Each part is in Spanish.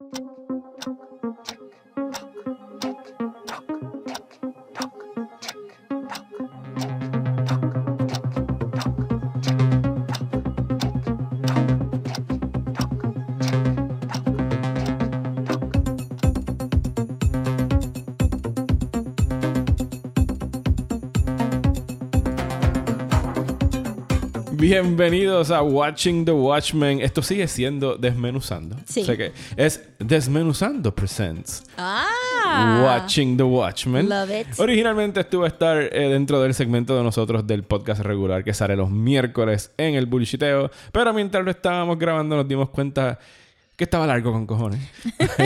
Thank you. Bienvenidos a Watching the Watchmen. Esto sigue siendo Desmenuzando. Sí. O sea que es Desmenuzando Presents. Ah. Watching the Watchmen. Love it. Originalmente estuvo a estar eh, dentro del segmento de nosotros del podcast regular que sale los miércoles en el bullshiteo. Pero mientras lo estábamos grabando nos dimos cuenta que estaba largo con cojones.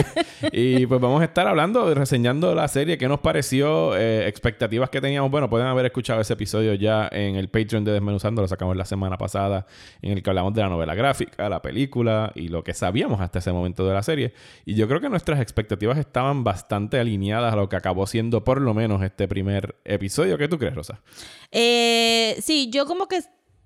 y pues vamos a estar hablando, reseñando la serie, qué nos pareció, eh, expectativas que teníamos. Bueno, pueden haber escuchado ese episodio ya en el Patreon de Desmenuzando, lo sacamos la semana pasada, en el que hablamos de la novela gráfica, la película y lo que sabíamos hasta ese momento de la serie. Y yo creo que nuestras expectativas estaban bastante alineadas a lo que acabó siendo por lo menos este primer episodio. ¿Qué tú crees, Rosa? Eh, sí, yo como que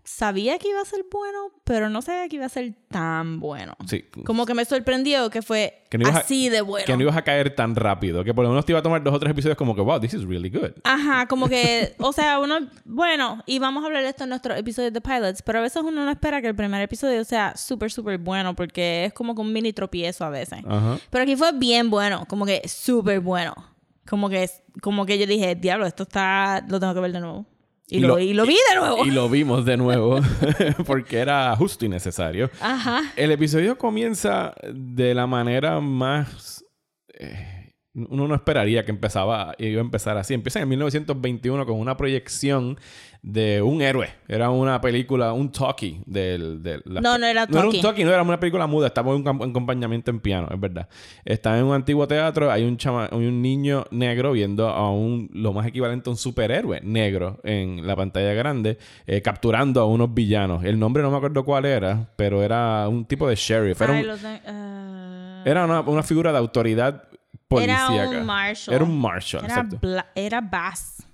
sabía que iba a ser bueno, pero no sabía que iba a ser tan bueno. Sí. Como que me sorprendió que fue Que no a- así de bueno. Que no ibas a caer tan rápido, que por lo menos te iba a tomar dos o tres episodios como que, wow, this is really good. Ajá, como que, o sea, uno, bueno, y vamos a hablar de esto en nuestros episodios de pilots, pero a veces uno no espera que el primer episodio sea súper, súper bueno, porque es como que un mini tropiezo a veces. Ajá. Pero aquí fue bien bueno, como que súper bueno. Como que, como que yo dije, diablo, esto está, lo tengo que ver de nuevo. Y, Y lo, lo- y lo vi de nuevo. Y lo vimos de nuevo porque era justo y necesario. Ajá. El episodio comienza de la manera más... eh, uno no esperaría que empezaba, iba a empezar así. Empieza en 1921 con una proyección de un héroe. Era una película, un talkie del... del- la- No, no era No era un talkie. talkie, no era una película muda. Estaba en un acompañamiento en piano, es verdad. Está en un antiguo teatro. Hay un, chama, hay un niño negro viendo a un... Lo más equivalente a un superhéroe negro en la pantalla grande. eh, capturando a unos villanos. El nombre no me acuerdo cuál era, pero era un tipo de sheriff. Era un, ten- ah. era una, una figura de autoridad policíaca. Era un marshal. Era un marshal, Era, exacto. Era Bass.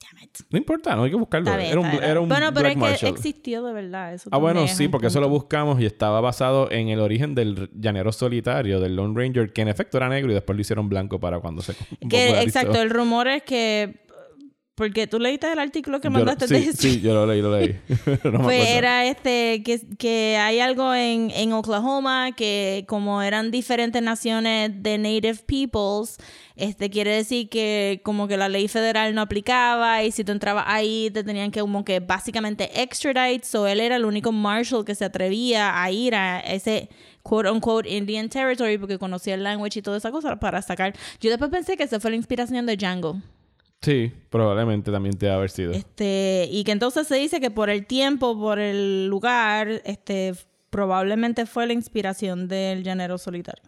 Damn it. No importa, no hay que buscarlo. Bien, era, un, era un bueno, pero black es que existió de verdad. Eso Ah, bueno, sí, porque eso lo buscamos y estaba basado en el origen del llanero solitario, del Lone Ranger, que en efecto era negro y después lo hicieron blanco para cuando se Que, exacto, el rumor es que. Porque tú leíste el artículo que Yo mandaste sí, de sí, yo lo leí, lo leí. No Pues era este, que, que hay algo en, en Oklahoma que como eran diferentes naciones de Native Peoples, este quiere decir que como que la ley federal no aplicaba y si tú entrabas ahí te tenían que como que básicamente extradite, so él era el único marshal que se atrevía a ir a ese quote unquote Indian territory porque conocía el language y toda esa cosa para sacar. Yo después pensé que esa fue la inspiración de Django. Sí, probablemente también te va a haber sido. Este, y que entonces se dice que por el tiempo, por el lugar, este, probablemente fue la inspiración del llanero solitario.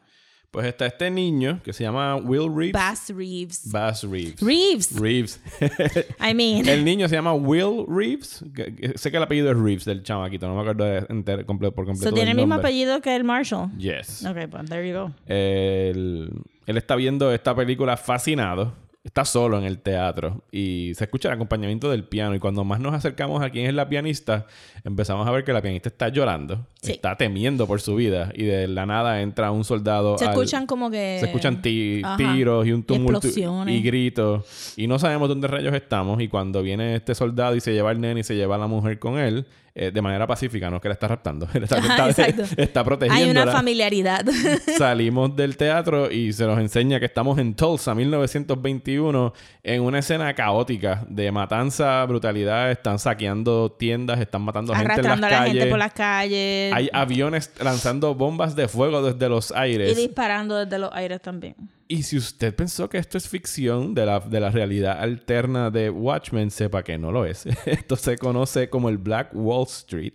Pues está este niño que se llama Will Reeves. Bass Reeves. Bass Reeves. Reeves. Reeves. I mean. El niño se llama Will Reeves. que- que- sé que el apellido es Reeves del chamaquito. No me acuerdo de enter- comple- por completo. So, tiene el mismo nombre. apellido que el Marshall. Yes. Ok, pues there you go. Él, él está viendo esta película fascinado. Está solo en el teatro y se escucha el acompañamiento del piano. Y cuando más nos acercamos a quién es la pianista, empezamos a ver que la pianista está llorando, Sí. está temiendo por su vida. Y de la nada entra un soldado. Se al- escuchan como que... se escuchan ti- Ajá. tiros y un tumulto explosiones. y gritos. Y no sabemos dónde rayos estamos. Y cuando viene este soldado y se lleva al nene y se lleva a la mujer con él, eh, de manera pacífica, no es que la está raptando. Está, Ajá, está- está Hay protegiéndola. una familiaridad. Salimos del teatro y se nos enseña que estamos en Tulsa, 1921, en una escena caótica de matanza, brutalidad. Están saqueando tiendas, están matando gente en las a la calles. gente por las calles. Hay aviones lanzando bombas de fuego desde los y aires. disparando desde los aires también. Y si usted pensó que esto es ficción de la, de la realidad alterna de Watchmen, sepa que no lo es. Esto se conoce como el Black Wall Street.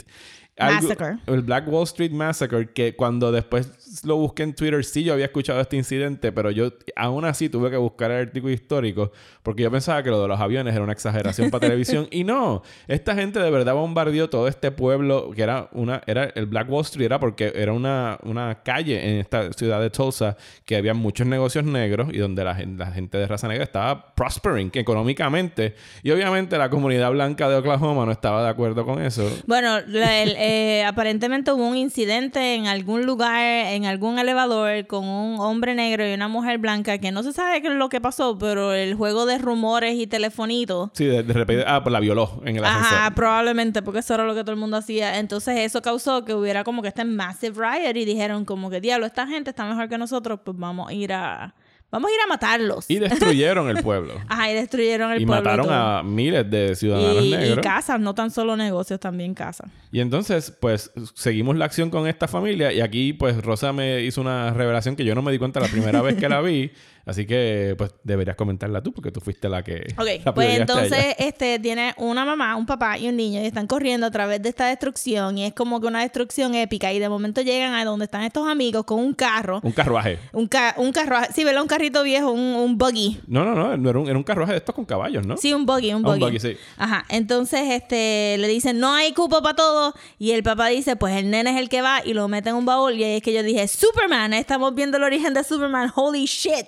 El Black Wall Street Massacre, que cuando después lo busqué en Twitter, sí yo había escuchado este incidente, pero yo aún así tuve que buscar el artículo histórico porque yo pensaba que lo de los aviones era una exageración para televisión. Y no, esta gente de verdad bombardeó todo este pueblo que era una, era el Black Wall Street, era porque era una, una calle en esta ciudad de Tulsa que había muchos negocios negros y donde la, la gente de raza negra estaba prospering económicamente. Y obviamente la comunidad blanca de Oklahoma no estaba de acuerdo con eso. Bueno, el, eh, aparentemente hubo un incidente en algún lugar, en algún elevador, con un hombre negro y una mujer blanca que no se sabe qué es lo que pasó, pero el juego de rumores y telefonitos. Sí, de, de repente, ah, pues la violó en el ascensor. Ajá, probablemente, porque eso era lo que todo el mundo hacía. Entonces eso causó que hubiera como que este massive riot y dijeron como que, diablo, esta gente está mejor que nosotros, pues vamos a ir a... Vamos a ir a matarlos. Y destruyeron el pueblo. Ajá, y destruyeron el y pueblo. mataron todo. a miles de ciudadanos y, y negros. casas, no tan solo negocios, también casas. Y entonces, pues, seguimos la acción con esta familia. Y aquí, pues, Rosa me hizo una revelación que yo no me di cuenta la primera vez que la vi. Así que, pues, deberías comentarla tú, porque tú fuiste la que. Ok, pues entonces este tiene una mamá, un papá y un niño y están corriendo a través de esta destrucción y es como que una destrucción épica y de momento llegan a donde están estos amigos con un carro, Un carruaje. un, ca un carro, sí, ¿verdad? Un carrito viejo, un, un buggy. No, no, no. no era, un, era un carruaje de estos con caballos, ¿no? Sí, un buggy, un Ah, buggy. un buggy, sí. Ajá. Entonces, este, le dicen, no hay cupo para todo. Y el papá dice, pues el nene es el que va y lo mete en un baúl. Y ahí es que yo dije, Superman, estamos viendo el origen de Superman. Holy shit.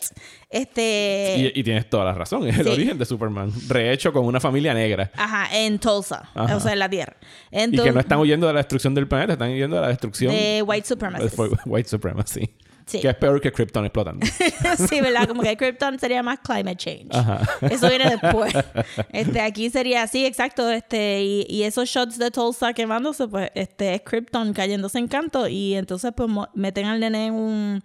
Este. Y, y tienes toda la razón. Es el origen de Superman. Rehecho con una familia negra. Ajá, en Tulsa. Ajá. O sea, en la Tierra. y que no están huyendo de la destrucción del planeta, están huyendo de la destrucción de white supremacists. Fue White Supremacy. Sí. Que es peor que Krypton explotando. sí, ¿verdad? Como que Krypton sería más climate change. Ajá. Eso viene después. Este, aquí sería así, exacto. Este, y, y esos shots de Tulsa quemándose, pues, este, es Krypton cayéndose en canto. Y entonces, pues, meten al nene en un,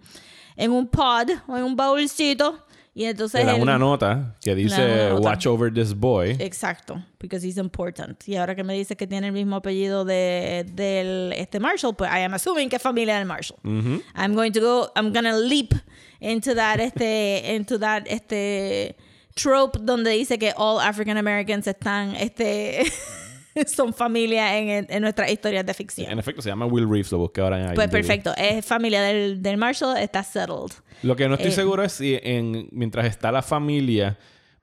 en un pod o en un baúlcito. Y entonces. Le dan él- una nota que dice nota. Watch over this boy. Exacto, because he's important. Y ahora que me dice que tiene el mismo apellido de del este Marshall, pues I am assuming que es familia del Marshall. I'm going to go, I'm gonna leap into that este into that este trope donde dice que all African Americans están este son familia en, en nuestras historias de ficción. En efecto, se llama Will Reeves, lo busqué ahora en Pues perfecto, es familia del, del Marshall, está settled. Lo que no estoy Eh, seguro es si en, mientras está la familia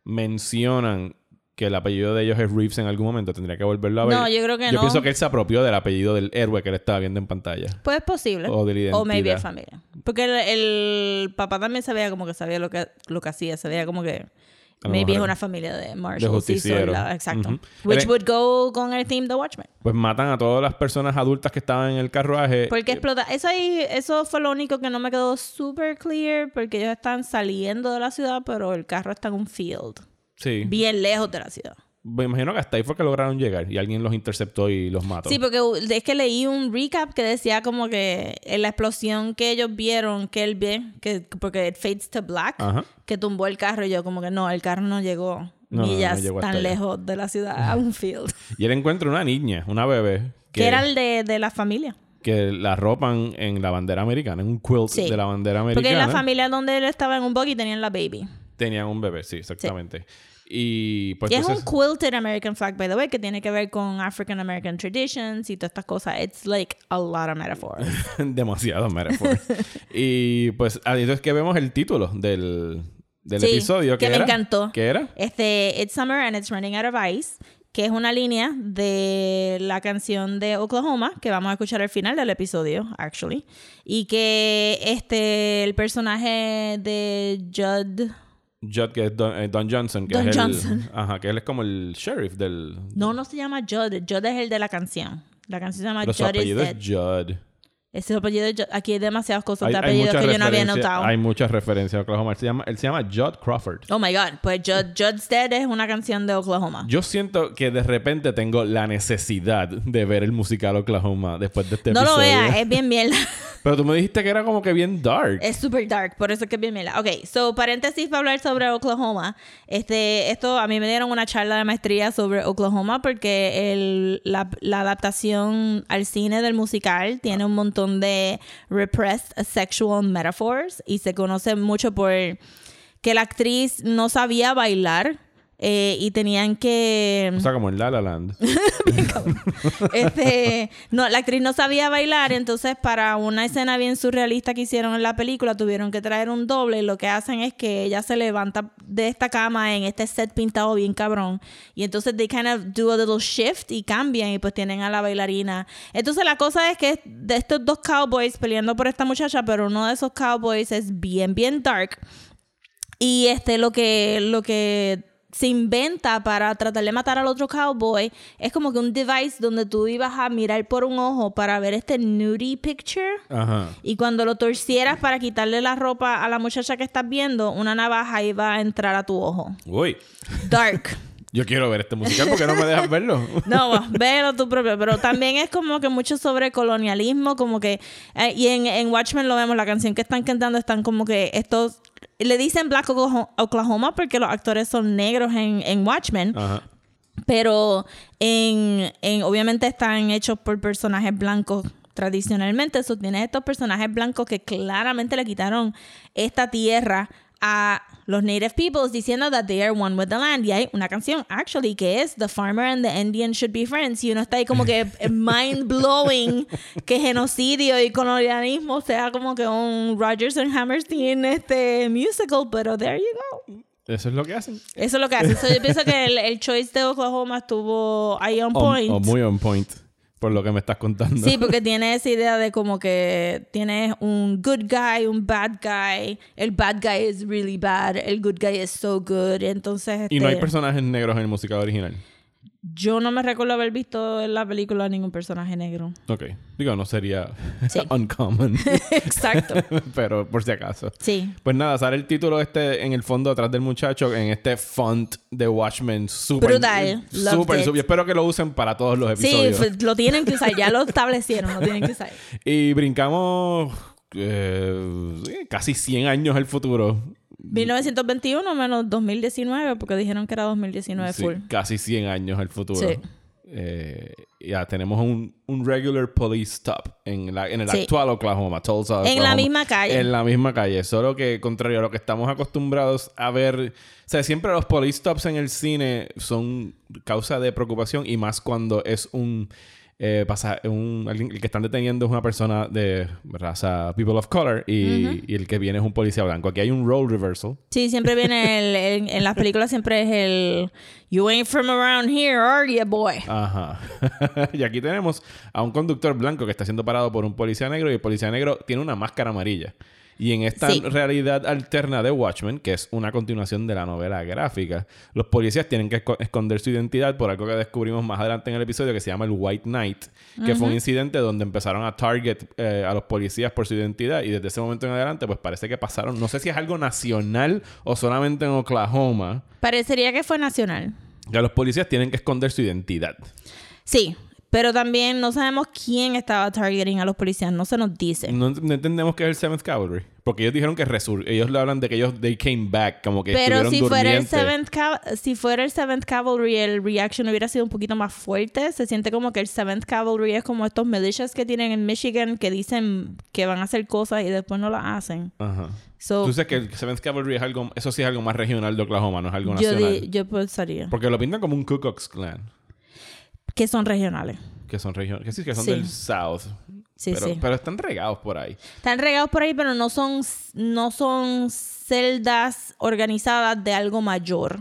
mencionan que el apellido de ellos es Reeves en algún momento. Tendría que volverlo a ver. No, yo creo que Yo no. pienso que él se apropió del apellido del héroe que él estaba viendo en pantalla. Pues es posible. O de la O maybe identidad. es familia. Porque el, el papá también sabía como que sabía lo que, lo que hacía. Sabía como que maybe es una familia de Marshall. de sí, justiciero. sola- exacto. Which would go con el theme de Watchmen. Pues matan a todas las personas adultas que estaban en el carruaje. Porque Eh, explota. Eso ahí, eso fue lo único que no me quedó super clear. Porque ellos están saliendo de la ciudad, pero el carro está en un field. Sí. Bien lejos de la ciudad. Me imagino que hasta ahí fue que lograron llegar y alguien los interceptó y los mató. Sí, porque es que leí un recap que decía como que en la explosión que ellos vieron, que él ve, que, porque it fades to black, Ajá. que tumbó el carro y yo como que no, el carro no llegó No, no, no millas llegó hasta tan allá. lejos de la ciudad a un field. Y él encuentra una niña, una bebé, Que era el de, de la familia. que la ropan en la bandera americana, en un quilt Sí. de la bandera Porque en americana. la familia donde él estaba en un buggy tenían la baby. Tenían un bebé, sí, exactamente. Y pues y es un quilted American flag, by the way, que tiene que ver con African American traditions y todas estas cosas. It's like a lot of metaphors. Demasiado metaphor. y pues ahí es que vemos el título del, del Sí, episodio. que me era? encantó. ¿Qué era? Este, It's Summer and It's Running Out of Ice, que es una línea de la canción de Oklahoma, que vamos a escuchar al final del episodio, actually. Y que este, el personaje de Judd... Judd, que es Don, eh, Don Johnson. Que Don es el, Johnson. Ajá, que él es como el sheriff del... No, no se llama Judd. Judd es el de la canción. La canción se llama Pero su Judd is Dead. es Judd. Ese apellido. Aquí hay demasiadas cosas Hay, de apellidos que yo no había notado. Hay muchas referencias a Oklahoma. Él se llama, él se llama Judd Crawford. Oh my God. Pues Judd, Judd's Dead es una canción de Oklahoma. Yo siento que de repente tengo la necesidad de ver el musical Oklahoma después de este no episodio. lo veas, es bien mierda. Pero tú me dijiste que era como que bien dark. Es super dark, por eso es que es bien mela. Ok, so paréntesis para hablar sobre Oklahoma. Este, esto a mí me dieron una charla de maestría sobre Oklahoma porque el, la, la adaptación al cine del musical tiene un montón de repressed sexual metaphors y se conoce mucho por que la actriz no sabía bailar eh, y tenían que... O sea, como en La La Land. Este, no, la actriz no sabía bailar, entonces para una escena bien surrealista que hicieron en la película tuvieron que traer un doble y lo que hacen es que ella se levanta de esta cama en este set pintado bien cabrón y entonces they kind of do a little shift y cambian y pues tienen a la bailarina. Entonces la cosa es que de estos dos cowboys peleando por esta muchacha, pero uno de esos cowboys es bien bien dark y este lo que lo que se inventa para tratar de matar al otro cowboy es como que un device donde tú ibas a mirar por un ojo para ver este nudie picture. Ajá. Y cuando lo torcieras para quitarle la ropa a la muchacha que estás viendo, una navaja iba a entrar a tu ojo. Uy. Dark. Yo quiero ver este musical porque no me dejas verlo. No, véelo tú propio. Pero también es como que mucho sobre colonialismo, como que... eh, y en, en Watchmen lo vemos, la canción que están cantando están como que estos... Le dicen Black Oklaho- Oklahoma porque los actores son negros en, en Watchmen. Ajá. Pero en, en- obviamente están hechos por personajes blancos tradicionalmente. Eso tiene estos personajes blancos que claramente le quitaron esta tierra a los native peoples diciendo that they are one with the land. Y hay una canción, actually, que es The Farmer and the Indian Should Be Friends. Y uno está ahí como que mind blowing que genocidio y colonialismo sea como que un Rogers and Hammerstein este musical, pero there you go. Eso es lo que hacen. Eso es lo que hace. So, yo pienso que el, el choice de Oklahoma estuvo ahí on O- point. O, muy on point. Por lo que me estás contando. Sí, porque tiene esa idea de como que tienes un good guy, un bad guy. El bad guy is really bad. El good guy is so good. Entonces, Y no hay este, personajes negros en el musical original. Yo no me recuerdo haber visto en la película ningún personaje negro. Ok. Digo, no sería Sí. uncommon. Exacto. pero por si acaso. Sí. Pues nada, sale el título este en el fondo atrás del muchacho en este font de Watchmen súper Brutal. Súper it. súper. Espero que lo usen para todos los Sí, episodios. fue- lo tienen que usar. Ya lo establecieron. Lo tienen que usar. Y brincamos eh, sí, casi 100 años al futuro. 1921 menos 2019, porque dijeron que era 2019 Sí, full. casi 100 años al futuro. Sí. Eh, ya tenemos un, un regular police stop en, la, en el Sí. actual Oklahoma, Tulsa, En la Oklahoma. misma calle. En la misma calle. Solo que, contrario a lo que estamos acostumbrados a ver, o sea, siempre los police stops en el cine son causa de preocupación y más cuando es un. Eh, pasa, un el que están deteniendo es una persona de raza people of color y, y el que viene es un policía blanco. Aquí hay un role reversal. Sí, siempre viene el, en, en las películas siempre es el You ain't from around here, are you, boy? Ajá. y aquí tenemos a un conductor blanco que está siendo parado por un policía negro y el policía negro tiene una máscara amarilla. Y en esta Sí. realidad alterna de Watchmen, que es una continuación de la novela gráfica, los policías tienen que esco- esconder su identidad por algo que descubrimos más adelante en el episodio que se llama el White Knight, que fue un incidente donde empezaron a target eh, a los policías por su identidad y desde ese momento en adelante pues parece que pasaron, no sé si es algo nacional o solamente en Oklahoma, Parecería que fue nacional. que los policías tienen que esconder su identidad. Sí, pero también no sabemos quién estaba targeting a los policías, no se nos dice. No, no entendemos que es el Seventh Cavalry. Porque ellos dijeron que resur ellos le hablan de que ellos they came back, como que Pero estuvieron si fuera, el. Seventh si fuera el Seventh Cavalry, el reaction hubiera sido un poquito más fuerte. Se siente como que el Seventh Cavalry es como estos militias que tienen en Michigan que dicen que van a hacer cosas y después no las hacen. Ajá. So, Tú sabes que el Seventh Cavalry es algo, eso sí es algo más regional de Oklahoma, no es algo yo, nacional. di- yo pensaría Porque lo pintan como un Ku Klux Klan, que son regionales. que son regionales, que sí, que son Sí. del South. Sí, pero, sí. pero están regados por ahí. Están regados por ahí, pero no son, no son celdas organizadas de algo mayor.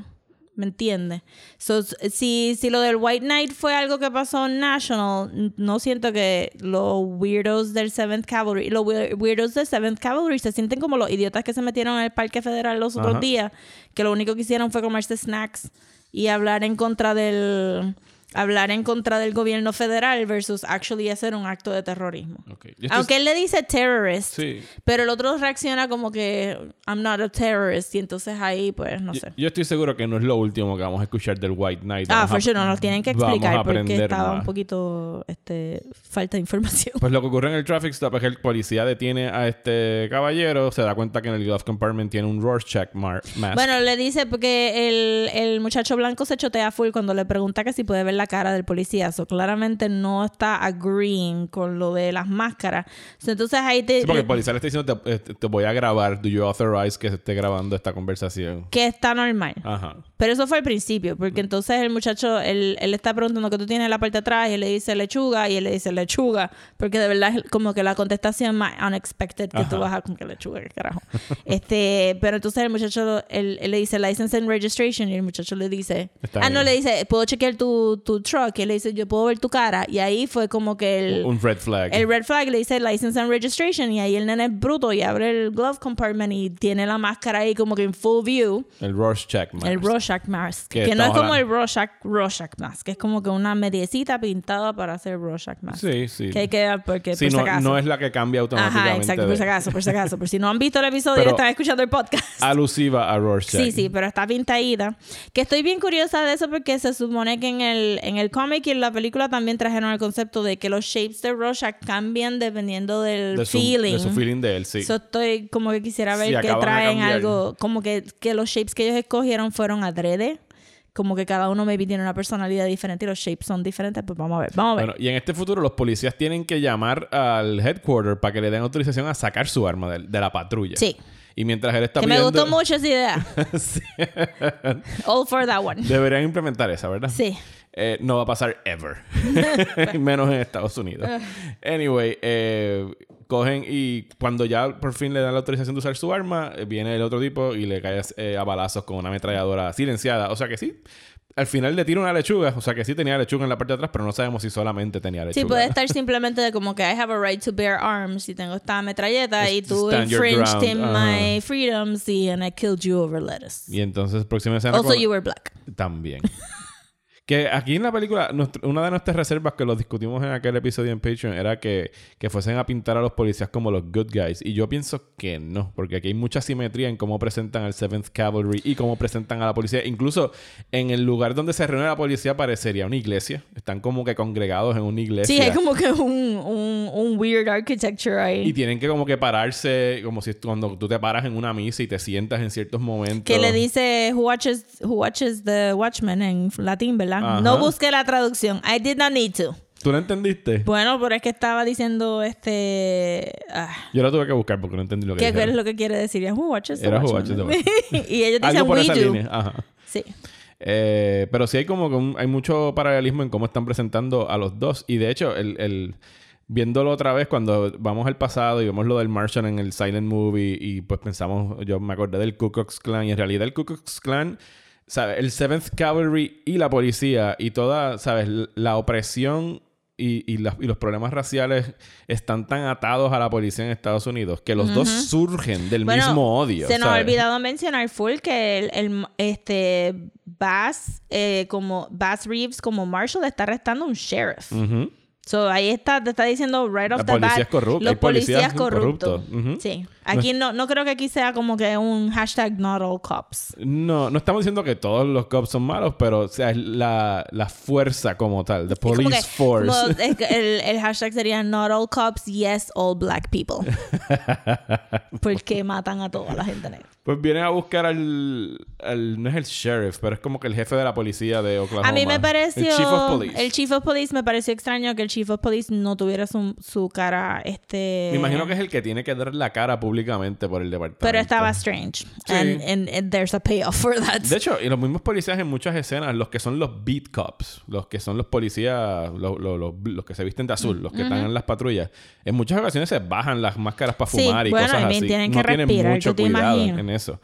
¿Me entiendes? So, si, si lo del White Knight fue algo que pasó en National, no siento que los weirdos del Seventh Cavalry, los weir- weirdos del Seventh Cavalry se sienten como los idiotas que se metieron en el Parque Federal los otros Ajá. días, que lo único que hicieron fue comerse snacks y hablar en contra del hablar en contra del gobierno federal versus actually hacer un acto de terrorismo. Ok. Yo estoy- Aunque él le dice terrorist, Sí. pero el otro reacciona como que I'm not a terrorist y entonces ahí pues no Yo, sé. yo estoy seguro que no es lo último que vamos a escuchar del White Knight. Ah, for sure, no nos tienen que explicar porque estaba más. un poquito este falta de información. Pues lo que ocurre en el traffic stop es que el policía detiene a este caballero, se da cuenta que en el glove compartment tiene un Rorschach mask. Bueno, le dice porque el, el muchacho blanco se chotea full cuando le pregunta que si puede ver la cara del policía. So, claramente no está agreeing con lo de las máscaras. So, entonces ahí te... Sí, porque el policía le está diciendo, te, eh, te voy a grabar, do you authorize que se esté grabando esta conversación? que está normal. Ajá. Pero eso fue al principio, porque entonces el muchacho, él, él está preguntando qué tú tienes en la parte de atrás y él le dice lechuga y él le dice lechuga, porque de verdad es como que la contestación más unexpected que Ajá. tú vas a con que lechuga, qué carajo. este, pero entonces el muchacho, él, él le dice license and registration y el muchacho le dice, Está ah, no, bien. le dice, ¿puedo chequear tu, tu truck? Y él le dice, yo puedo ver tu cara. Y ahí fue como que el... Un red flag. El red flag le dice license and registration y ahí el nene es bruto y abre el glove compartment y tiene la máscara ahí como que en full view. El Rorschach mask. El Rorschach Rorschach Mask. Que Que, no es como el hablando. Rorschach, Rorschach Mask. Que es como que una mediecita pintada para hacer Rorschach Mask. Sí, sí. Que hay que porque Sí, por si no, acaso. no es la que cambia automáticamente. Ajá, exacto, por de- si acaso, por si acaso. Por si no han visto el episodio y están escuchando el podcast. Alusiva a Rorschach. Sí, sí, pero está pintadita. Que estoy bien curiosa de eso porque se supone que en el, en el cómic y en la película también trajeron el concepto de que los shapes de Rorschach cambian dependiendo del de su, feeling. de su feeling de él, sí. So, estoy como que quisiera ver Sí, que traen algo, como que, que los shapes que ellos escogieron fueron adrede. Como que cada uno maybe tiene una personalidad diferente y los shapes son diferentes. Pues vamos a ver, vamos a ver. Bueno, y en este futuro los policías tienen que llamar al headquarter para que le den autorización a sacar su arma de, de la patrulla. Sí. Y mientras él está que me pidiendo- gustó mucho esa idea. Sí. All for that one. Deberían implementar esa, ¿verdad? Sí. Eh, no va a pasar ever. Menos en Estados Unidos. Anyway, eh, cogen y cuando ya por fin le dan la autorización de usar su arma, eh, viene el otro tipo y le cae eh, a balazos con una ametralladora silenciada. O sea que sí. Al final le tira una lechuga. O sea que sí tenía lechuga en la parte de atrás, pero no sabemos si solamente tenía lechuga. Sí, puede estar simplemente de como que I have a right to bear arms y tengo esta metralleta y tú infringed in ground, ajá. my freedoms y and I killed you over lettuce. Y entonces, próxima escena. Also, you were black. También. Que aquí en la película, nuestro- una de nuestras reservas que lo discutimos en aquel episodio en Patreon era que, que fuesen a pintar a los policías como los good guys. Y yo pienso que no, porque aquí hay mucha simetría en cómo presentan al 7th Cavalry y cómo presentan a la policía. Incluso en el lugar donde se reúne la policía parecería una iglesia. Están como que congregados en una iglesia. Sí, hay como que un, un, un weird architecture ahí. Y tienen que como que pararse, como si cuando tú te paras en una misa y te sientas en ciertos momentos. que le dice who watches, who watches the Watchmen en latín, ¿verdad? Ajá. No busqué la traducción. I did not need to. ¿Tú lo entendiste? Bueno, pero es que estaba diciendo este... ah, Yo lo tuve que buscar porque no entendí lo que ¿Qué es lo que quiere decir? Es, Who watches the Era who watches the y ellos dicen Algo por we esa do. línea. Ajá. Sí. Eh, pero sí hay como que un- hay mucho paralelismo en cómo están presentando a los dos. Y de hecho, el, el- viéndolo otra vez, cuando vamos al pasado y vemos lo del Martian en el Silent Movie, y pues pensamos, yo me acordé del Ku Klux Klan, y en realidad el Ku Klux Klan, ¿sabes? El Seventh Cavalry y la policía, y toda, ¿sabes? La opresión. Y, y las- y los problemas raciales están tan atados a la policía en Estados Unidos que los dos surgen del Bueno, mismo odio. Se nos ha olvidado mencionar full que el, el- este Bass eh, como Bass Reeves como Marshall está arrestando a un sheriff. Ujú. So ahí está, te está diciendo right off La the bat. corrupta, Los policías policías corruptos. corruptos. Ujú. Sí. Aquí no, no creo que aquí sea como que un hashtag not all cops. No, no estamos diciendo que todos los cops son malos, pero o sea, es la, la fuerza como tal, the police que- force. como el, el hashtag sería not all cops, yes all black people. Porque matan a toda la gente negra. Pues vienen a buscar al, al- No es el sheriff, pero es como que el jefe de la policía de Oklahoma. A mí me pareció. El chief of police. el chief of police me pareció extraño que el chief of police no tuviera su, su cara. Este. Me imagino que es el que tiene que dar la cara públicamente por el departamento. Pero estaba strange. And, and- and there's a payoff for that. De hecho, y los mismos policías en muchas escenas, los que son los beat cops, los que son los policías, los, los- los- los que se visten de azul, los que están en las patrullas, en muchas ocasiones se bajan las máscaras para Sí, fumar y bueno, cosas así. tienen no que tienen respirar, mucho te cuidado en eso.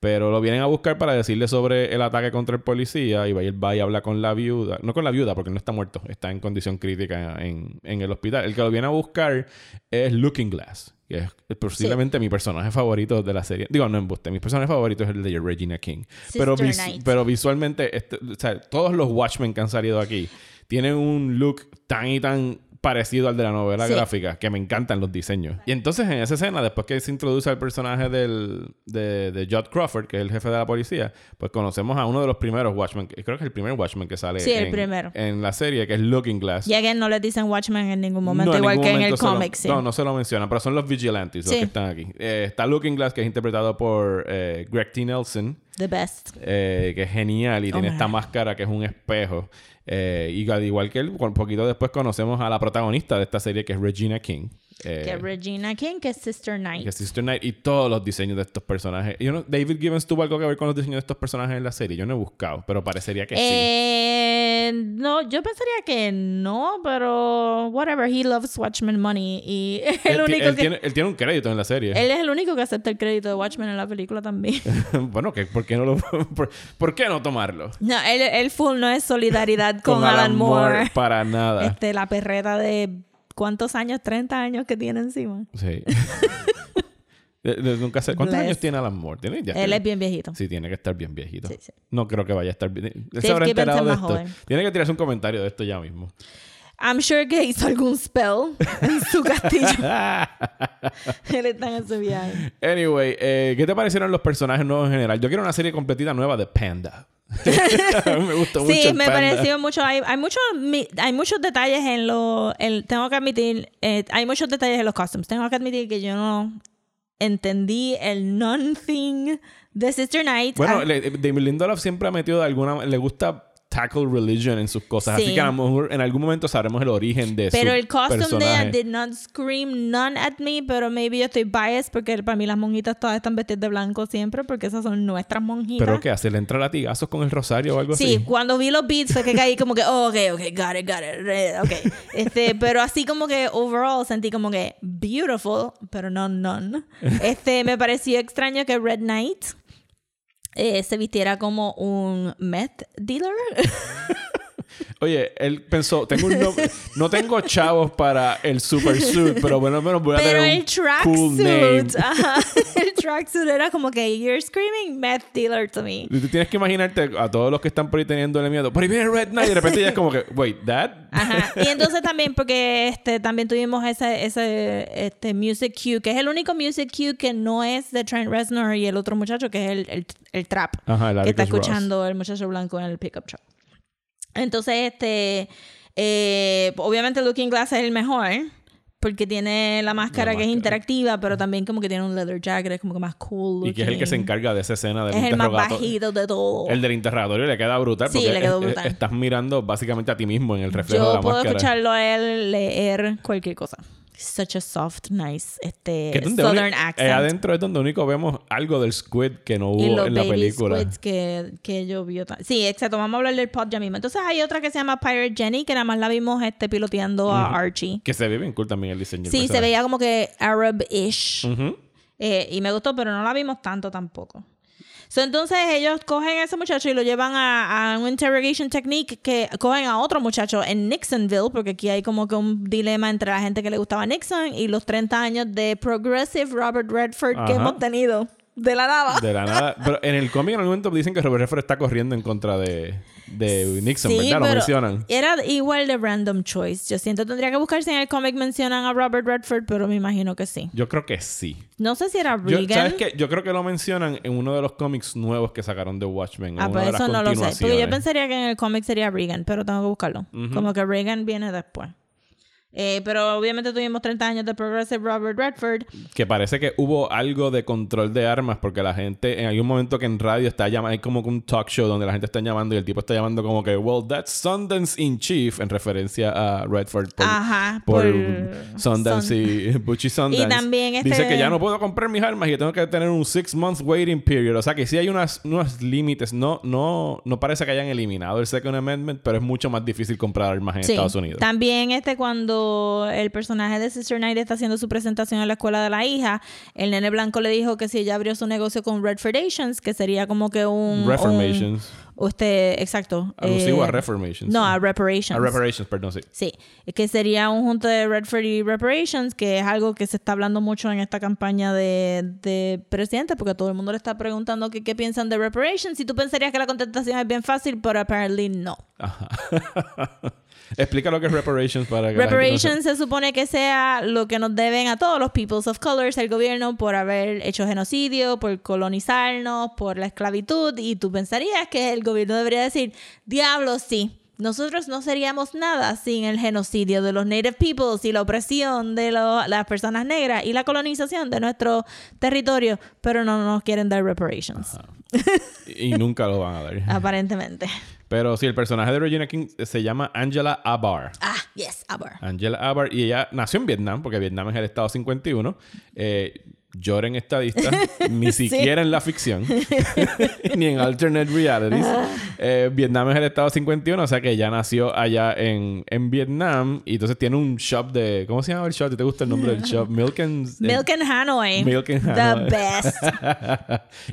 Pero lo vienen a buscar para decirle sobre el ataque contra el policía y va, y va y habla con la viuda. No con la viuda, porque no está muerto. Está en condición crítica en, en el hospital. El que lo viene a buscar es Looking Glass, que es posiblemente mi personaje favorito de la serie. Digo, no embuste. Mi personaje favorito es el de Regina King. Pero, Sister vis- Knight. pero visualmente, este- o sea, todos los Watchmen que han salido aquí tienen un look tan y tan parecido al de la novela Sí. gráfica que me encantan los diseños. Y entonces en esa escena, después que se introduce al personaje del, de, de Judd Crawford, que es el jefe de la policía, pues conocemos a uno de los primeros Watchmen, creo que es el primer Watchman que sale Sí, el en, primero. en la serie, que es Looking Glass. Y again, no le dicen Watchmen en ningún momento, No, igual ningún que en el cómic, sí. No, no se lo menciona, pero son los vigilantes los Sí. que están aquí. Eh, está Looking Glass, que es interpretado por eh, Greg T. Nelson, The best. eh, que es genial y Oh, tiene esta máscara que es un espejo. Eh, y al igual que él, un poquito después conocemos a la protagonista de esta serie, que es Regina King. Eh, que Regina King, que Sister Knight. que Sister Knight y todos los diseños de estos personajes. Yo no- David Gibbons tuvo algo que ver con los diseños de estos personajes en la serie. Yo no he buscado, pero parecería que sí. Eh, no, yo pensaría que no, pero whatever, he loves Watchmen money y el Él, único él que tiene, él tiene un crédito en la serie. él es el único que acepta el crédito de Watchmen en la película también. bueno, ¿por qué no lo por, por qué no tomarlo? no, él, él full no es solidaridad con, Alan, Moore. para nada. Este, la perreta de ¿cuántos años? 30 años que tiene encima. Sí. De- de- nunca sé. ¿Cuántos Bless. años tiene Alan Moore? ¿Tiene? Ya Él tiene- es bien viejito. Sí, tiene que estar bien viejito. Sí, sí. No creo que vaya a estar bien. Se habrá enterado de esto. joven. Tiene que tirarse un comentario de esto ya mismo. I'm sure que hizo algún spell en su castillo. Él está en ese viaje. Anyway, eh, ¿qué te parecieron los personajes nuevos en general? Yo quiero una serie completita nueva de Panda. Me gustó mucho. Sí, el me Panda. pareció mucho. Hay, hay, mucho, hay muchos detalles en lo. el- tengo que admitir, eh, hay muchos detalles en los costumes. Tengo que admitir que yo no entendí el non-thing de Sister Night. Bueno, Ah, Lindelof siempre ha metido de alguna... Le gusta tackle religion en sus cosas. Así Sí. que a lo mejor en algún momento sabremos el origen de pero su el costume de did not scream none at me, pero maybe yo estoy biased porque para mí las monjitas todas están vestidas de blanco siempre porque esas son nuestras monjitas. ¿Pero qué hace? ¿Le entra latigazos con el rosario o algo Sí, así? cuando vi los beats fue que caí como que, oh, ok, ok, got it, got it, ok. Este, pero así como que overall sentí como que beautiful, pero no none. Este, me pareció extraño que Red Knight eh, se vistiera como un meth dealer. Oye, él pensó, tengo un no, no tengo chavos para el super suit, pero bueno, menos voy a Pero tener el un cool name. tracksuit, ajá, el tracksuit era como que you're screaming meth dealer to me. Y Tú tienes que imaginarte a todos los que están por ahí teniéndole miedo. Por ahí viene Red Knight y de repente ya es como que, wait, that? Ajá. Y entonces también, porque este, también tuvimos ese, ese este, music cue, que es el único music cue que no es de Trent Reznor y el otro muchacho, que es el, el, el trap, Ajá, el que está Atticus Ross. escuchando el muchacho blanco en el pickup truck. Entonces, este, eh, obviamente Looking Glass es el mejor. Porque tiene la máscara que es interactiva, pero también como que tiene un leather jacket, es como que más cool. Y que es el que se encarga de esa escena del Es el más bajito de todo. El del interrogatorio le queda brutal Sí, porque le quedó es- es- brutal. estás mirando básicamente a ti mismo en el reflejo de Yo la puedo máscara. escucharlo a él leer cualquier cosa. Such a soft, nice, este, es southern accent. adentro es donde único vemos algo del squid que no y hubo los en la baby película. squids que, que yo vi. Sí, exacto. Vamos a hablar del pod ya mismo. Entonces hay otra que se llama Pirate Jenny, que nada más la vimos este, piloteando a Archie. Que se ve bien cool también el diseño. Sí, se personaje. veía como que Arab-ish. Eh, y me gustó, pero no la vimos tanto tampoco. So, entonces ellos cogen a ese muchacho y lo llevan a, a un interrogation technique que cogen a otro muchacho en Nixonville, porque aquí hay como que un dilema entre la gente que le gustaba Nixon y los 30 años de progressive Robert Redford que Ajá. hemos tenido de la nada. De la nada. Pero en el cómic en algún momento dicen que Robert Redford está corriendo en contra de, de Nixon, Sí, ¿verdad? Lo mencionan. Era igual de random choice. Yo siento tendría que buscar si en el cómic mencionan a Robert Redford, pero me imagino que sí. Yo creo que sí. No sé si era Yo, Reagan. ¿Sabes qué? Yo creo que lo mencionan en uno de los cómics nuevos que sacaron de Watchmen. en Ah, pues eso no lo sé. Porque yo pensaría que en el cómic sería Reagan, pero tengo que buscarlo. Como que Reagan viene después. Eh, pero obviamente tuvimos 30 años de Progressive Robert Redford. Que parece que hubo algo de control de armas porque la gente, en algún momento que en radio está llamando, hay como un talk show donde la gente está llamando y el tipo está llamando como que, well, that's Sundance in Chief, en referencia a Redford por, Ajá, por, por Sundance y Butchie Sundance. Y también este- Dice que ya no puedo comprar mis armas y que tengo que tener un six month waiting period. O sea que sí hay unas, unos límites. No, no, no parece que hayan eliminado el Second Amendment, pero es mucho más difícil comprar armas en Sí. Estados Unidos. También este cuando el personaje de Sister Night está haciendo su presentación en la escuela de la hija, el nene blanco le dijo que si ella abrió su negocio con Redfordations, que sería como que un... Reformations. un- usted, exacto. Alusivo eh, a Reformations. No, a Reparations. A Reparations, perdón, sí. Sí, que sería un junto de Redford y Reparations, que es algo que se está hablando mucho en esta campaña de, de presidente, porque todo el mundo le está preguntando que, qué piensan de Reparations. Y tú pensarías que la contestación es bien fácil, pero apparently no. Ajá. Explica lo que es reparations para que no Reparations se supone que sea lo que nos deben a todos los peoples of colors, el gobierno, por haber hecho genocidio, por colonizarnos, por la esclavitud. Y tú pensarías que el gobierno debería decir, diablo, sí. Nosotros no seríamos nada sin el genocidio de los native peoples y la opresión de lo- las personas negras y la colonización de nuestro territorio, pero no nos quieren dar reparations, y nunca lo van a dar. aparentemente. Pero sí, el personaje de Regina King se llama Angela Abar. Ah, yes, aber. Angela Abar. Y ella nació en Vietnam, porque Vietnam es el estado 51. Eh, lloren estadistas, ni siquiera en la ficción, ni en alternate realities. Eh, Vietnam es el estado 51, o sea que ella nació allá en, en Vietnam. Y entonces tiene un shop de. ¿Cómo se llama el shop? ¿Te gusta el nombre del shop? Milk and. Milk and Hanoi. Milk and Hanoi. The best.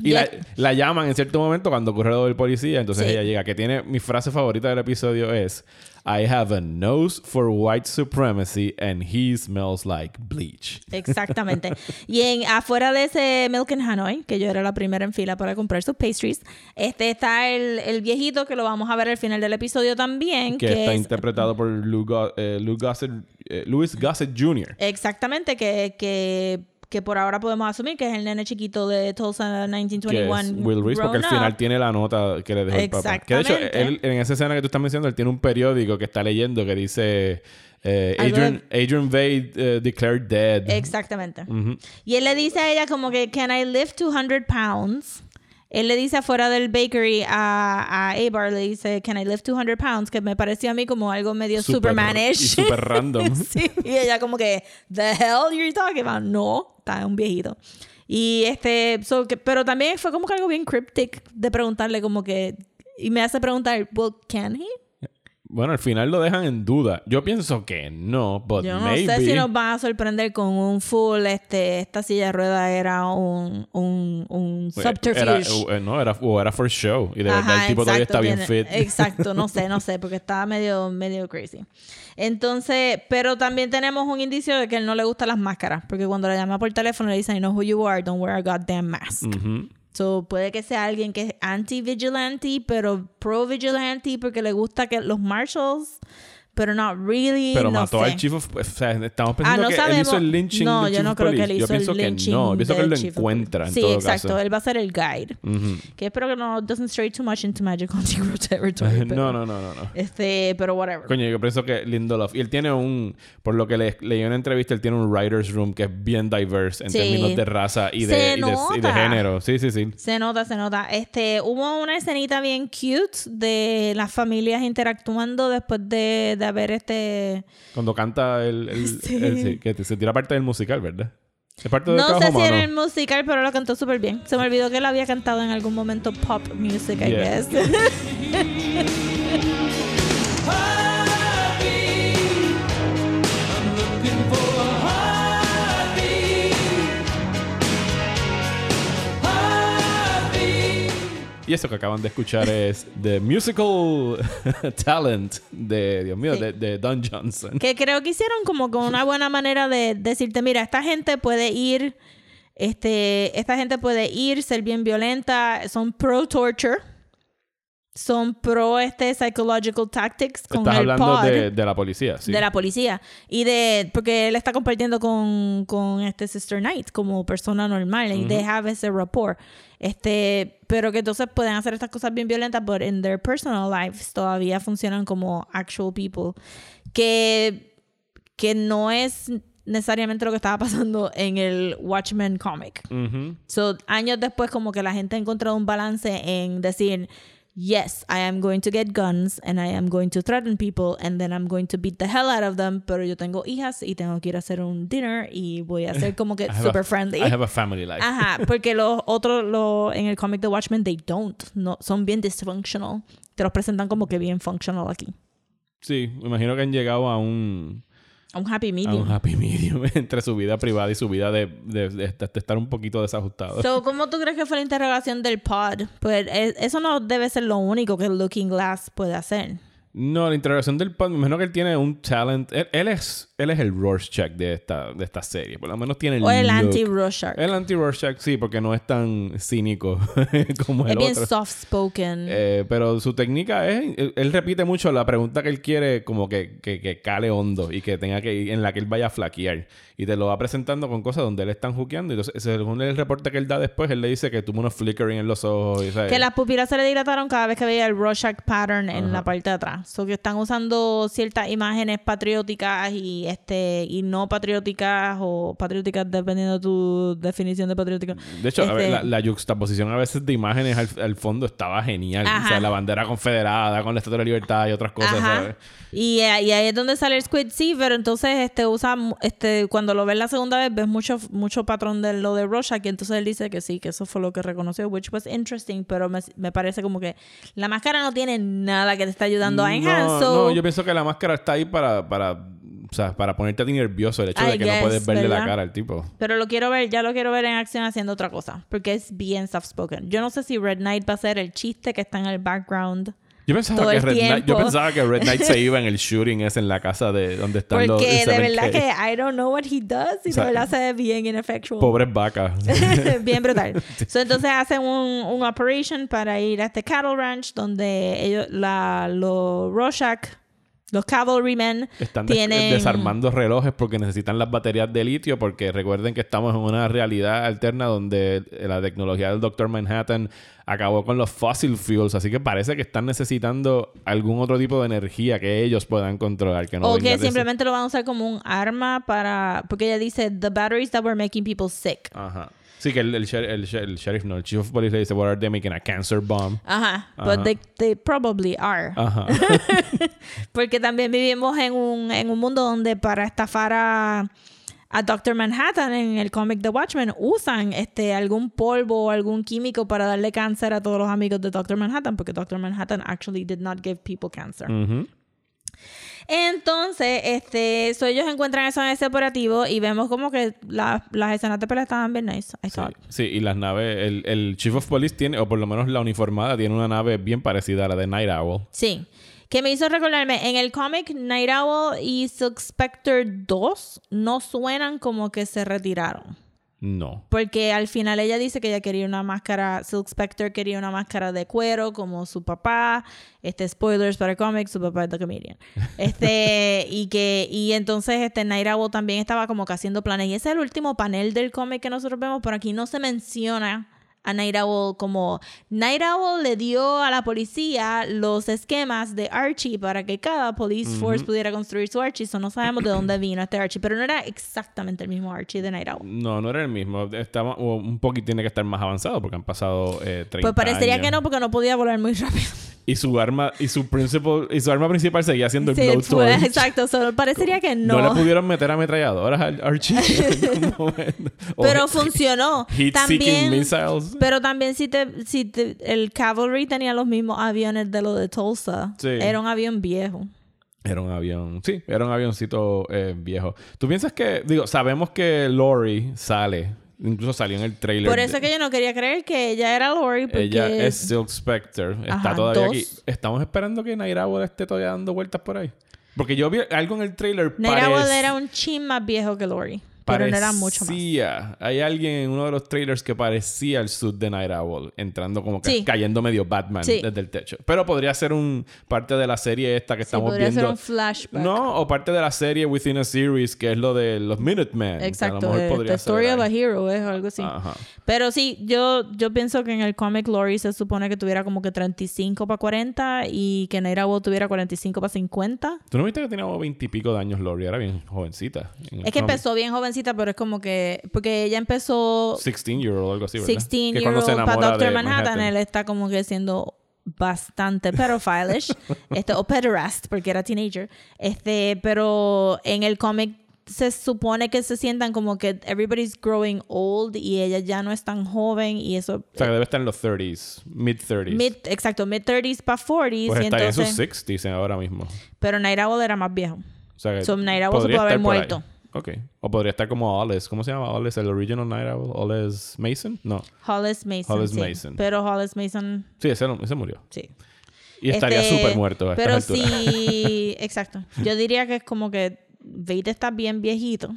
y la, la llaman en cierto momento cuando ocurre lo del policía. Entonces Sí. ella llega. Que tiene mi frase favorita del episodio es: I have a nose for white supremacy and he smells like bleach. Exactamente. Y en, afuera de ese Milk and Hanoi, que yo era la primera en fila para comprar sus pastries, este está el, el viejito que lo vamos a ver al final del episodio también. Que, Que, está es- interpretado por Lou eh, Lou Gossett, eh, Louis Gossett Jr. Exactamente, que, que, que por ahora podemos asumir que es el nene chiquito de Tulsa Que 1921. es Will Reese, porque al final tiene la nota que le dejó el papá. Que de hecho, él, en esa escena que tú estás mencionando, él tiene un periódico que está leyendo que dice eh, Adrian, Adrian Vade eh, declared dead. Exactamente. Y él le dice a ella como que, can I lift 200 pounds? Él le dice afuera del bakery a, a Abar, le dice, can I lift 200 pounds? Que me pareció a mí como algo medio Súper- Supermanish. y súper random. sí, y ella como que, the hell you're talking about? No, está un viejito. Y este, so que- pero también fue como que algo bien cryptic de preguntarle como que, y me hace preguntar, well, can he? Bueno, al final lo dejan en duda. Yo pienso que no, but Yo no maybe. sé si nos van a sorprender con un full, este, esta silla de rueda era un, un, un subterfuge. Era, eh, no, era, o era for show. Y de verdad el tipo todavía está exacto, bien fit. Exacto, no sé, no sé, porque estaba medio, medio crazy. Entonces, pero también tenemos un indicio de que él no le gustan las máscaras, porque cuando le llama por teléfono le dice, I know who you are, don't wear a goddamn mask. Ujú. So, puede que sea alguien que es anti-vigilante, pero pro-vigilante porque le gusta que los marshals, pero not really, Pero no mató sé. al chief of... O sea, estamos Ah, pensando no que él sabemos. hizo el lynching no, del yo chief no creo que él Yo hizo pienso el que lynching no. Yo pienso que él lo encuentra en police. todo Sí, exacto. caso. Él va a ser el guide. Ujú. Que espero que no doesn't stray too much into magical negro territory. pero- No, no, no, no, no. Este, pero whatever. Coño, yo pienso que Lindelof. Y él tiene un. Por lo que le, leí en una entrevista, él tiene un writer's room que es bien diverse en Sí. términos de raza y de, y de, y de género. Sí, sí, sí. Se nota, se nota. Este, hubo una escenita bien cute de las familias interactuando después de, de haber este. Cuando canta el. el- Sí. el- sí, que se tira parte del musical, ¿verdad? Es parte del No sé si era el musical, pero lo cantó súper bien. Se me olvidó que él había cantado en algún momento pop music, I Yeah. guess. Y eso que acaban de escuchar es The Musical Talent de, Dios mío, Sí. de, de Don Johnson. que creo que hicieron como con una buena manera de decirte, mira, esta gente puede ir, este, esta gente puede ir, ser bien violenta, son pro torture, son pro este psychological tactics con Estás el hablando pod de, de la policía, sí. de la policía. Y de porque él está compartiendo con, con este Sister Knight como persona normal y they have ese rapport. Este pero que entonces pueden hacer estas cosas bien violentas but in their personal lives todavía funcionan como actual people. Que que no es necesariamente lo que estaba pasando en el Watchmen comic. Ujú. So, años después, como que la gente ha encontrado un balance en decir, yes, I am going to get guns and I am going to threaten people and then I'm going to beat the hell out of them, pero yo tengo hijas y tengo que ir a hacer un dinner y voy a ser como que super a- friendly. I have a family life. Ajá, porque los otros, lo, en el cómic de Watchmen, they don't. No, son bien dysfunctional. Te los presentan como que bien functional aquí. Sí, me imagino que han llegado a un, A un happy a medium. un happy medium entre su vida privada y su vida de, de- de- de estar un poquito desajustado. So, ¿Cómo tú crees que fue la interrogación del pod? Pues eh, eso no debe ser lo único que Looking Glass puede hacer. No, la interrogación del pod, me imagino que él tiene un talent. Él, él es, él es el Rorschach de esta, de esta serie. Por lo menos tiene el O el anti-Rorschach. El anti-Rorschach, sí, porque no es tan cínico como Es el bien otro. soft-spoken. Eh, pero su técnica es, él, él repite mucho la pregunta que él quiere como que, que, que cale hondo y que tenga que ir, en la que él vaya a flaquear. Y te lo va presentando con cosas donde él están juqueando. Entonces, según el reporte que él da después, él le dice que tuvo unos flickering en los ojos. Y, ¿sabes? que las pupilas se le dilataron cada vez que veía el Rorschach pattern en la parte de atrás. So que están usando ciertas imágenes patrióticas y este y no patrióticas o patrióticas dependiendo de tu definición de patriótica. De hecho, a ver, Este- la, la juxtaposición a veces de imágenes al, al fondo estaba genial. Ajá. O sea, la bandera confederada con la Estatua de la Libertad y otras cosas, Ajá. ¿sabes? Y, eh, y ahí es donde sale el Squid sí, pero entonces este usa este cuando lo ves la segunda vez ves mucho mucho patrón de lo de Rorschach y entonces él dice que sí, que eso fue lo que reconoció, which was interesting, pero me, me parece como que la máscara no tiene nada que te está ayudando a enhance. No, no, yo pienso que la máscara está ahí para, para, o sea, para ponerte a ti nervioso el hecho I de que guess, no puedes verle la ¿verdad? cara al tipo. Pero lo quiero ver, ya lo quiero ver en acción haciendo otra cosa, porque es bien soft spoken. Yo no sé si Red Knight va a ser el chiste que está en el background Yo pensaba, que Red Knight, yo pensaba que Red Knight se iba en el shooting ese en la casa de donde están los Porque de 7K. verdad que I don't know what he does y O sea, de verdad se ve bien ineffectual. Pobres vacas. bien brutal. So, entonces hacen un, un operation para ir a este cattle ranch donde ellos, la, los Rorschach, los cavalrymen, Están tienen... desarmando relojes porque necesitan las baterías de litio porque recuerden que estamos en una realidad alterna donde la tecnología del Dr. Manhattan acabó con los fossil fuels, así que parece que están necesitando algún otro tipo de energía que ellos puedan controlar, que no o que ese- simplemente lo van a usar como un arma para... Porque ella dice, the batteries that were making people sick. Ajá. Sí, que el, el, el el sheriff, no, el chief of police le dice, what are they making a cancer bomb? Ajá. Ajá. But they, they probably are. Ajá. Porque también vivimos en un, en un mundo donde para estafar a, a Dr. Manhattan en el cómic The Watchmen usan este algún polvo o algún químico para darle cáncer a todos los amigos de Dr. Manhattan porque Dr. Manhattan actually did not give people cancer. Entonces, este, so ellos encuentran eso en ese operativo y vemos como que la- las escenas de pelea estaban bien nice, I Sí, sí, y las naves, el, el chief of police tiene, o por lo menos la uniformada, tiene una nave bien parecida a la de Night Owl. Sí. Que me hizo recordarme, en el cómic Night Owl y Silk Spectre 2 no suenan como que se retiraron. No. Porque al final ella dice que ella quería una máscara, Silk Spectre quería una máscara de cuero como su papá. Este, spoilers para el cómic, su papá es The Comedian. Este, y que, y entonces este Owl también estaba como que haciendo planes. Y ese es el último panel del cómic que nosotros vemos, pero aquí no se menciona a Night Owl como Night Owl le dio a la policía los esquemas de Archie para que cada police force pudiera construir su Archie. So no sabemos de dónde vino este Archie, pero no era exactamente el mismo Archie de Night Owl. No, no era el mismo. Estaba un poquito tiene que estar más avanzado porque han pasado eh, 30 Pues parecería años. que no, porque no podía volar muy rápido. Y su arma y su principal y su arma principal seguía siendo el Sí, blowtorch. exacto, solo parecería que no. No le pudieron meter ametralladoras al Archie. pero funcionó. También, missiles. pero también si te, si te- el cavalry tenía los mismos aviones de lo de Tulsa. Sí. Era un avión viejo. Era un avión. Sí, era un avioncito eh, viejo. ¿Tú piensas que, digo, sabemos que Lori sale, incluso salió en el trailer. Por eso es que yo no quería creer que ella era Lori. Porque Ella es Silk Spectre. Está Ajá, todavía dos. aquí. Estamos esperando que Night Owl esté todavía dando vueltas por ahí. Porque yo vi algo en el trailer. Night Owl parec- era un chin más viejo que Lori. Pero no era mucho más. parecía- Hay alguien en uno de los trailers que parecía el suit de Night Owl, entrando como que Sí. cayendo medio Batman Sí. desde el techo. Pero podría ser un parte de la serie esta que Sí, estamos podría viendo. ser un flashback. No, o parte de la serie Within a Series, que es lo de los Minutemen. a lo Exacto. mejor eh, podría The Story ser of a. Hero es algo así. Ajá. Pero sí, yo, yo pienso que en el cómic Lori se supone que tuviera como que 35 para 40 y que Naira Owl tuviera 45 para 50. ¿Tú no viste que tenía como 20 y pico de años Lori? Era bien jovencita. Es que empezó bien jovencita, pero es como que... Porque ella empezó 16 year old, algo así, ¿verdad? 16 Que year cuando se old para Doctor de Manhattan, él está como que siendo bastante pedofilish, este, o pederast, porque era teenager. Este, pero en el cómic se supone que se sientan como que everybody's growing old y ella ya no es tan joven y eso... O sea, que debe estar en los 30s, mid 30s. Mid, exacto, mid 30s para 40s. pues y está en sus entonces, 60s ahora mismo. pero Night Owl era más viejo. O sea, que So, Night Owl se puede haber por ahí. Ok. O podría estar como Hollis. ¿Cómo se llama Hollis? ¿El original Night Owl? ¿Hollis Mason? No. Hollis Mason. Hollis sí. Mason. Pero Hollis Mason, Sí, ese, ese murió. sí. Y estaría Este, súper muerto a Pero sí, exacto. Yo diría que es como que Vade está bien viejito.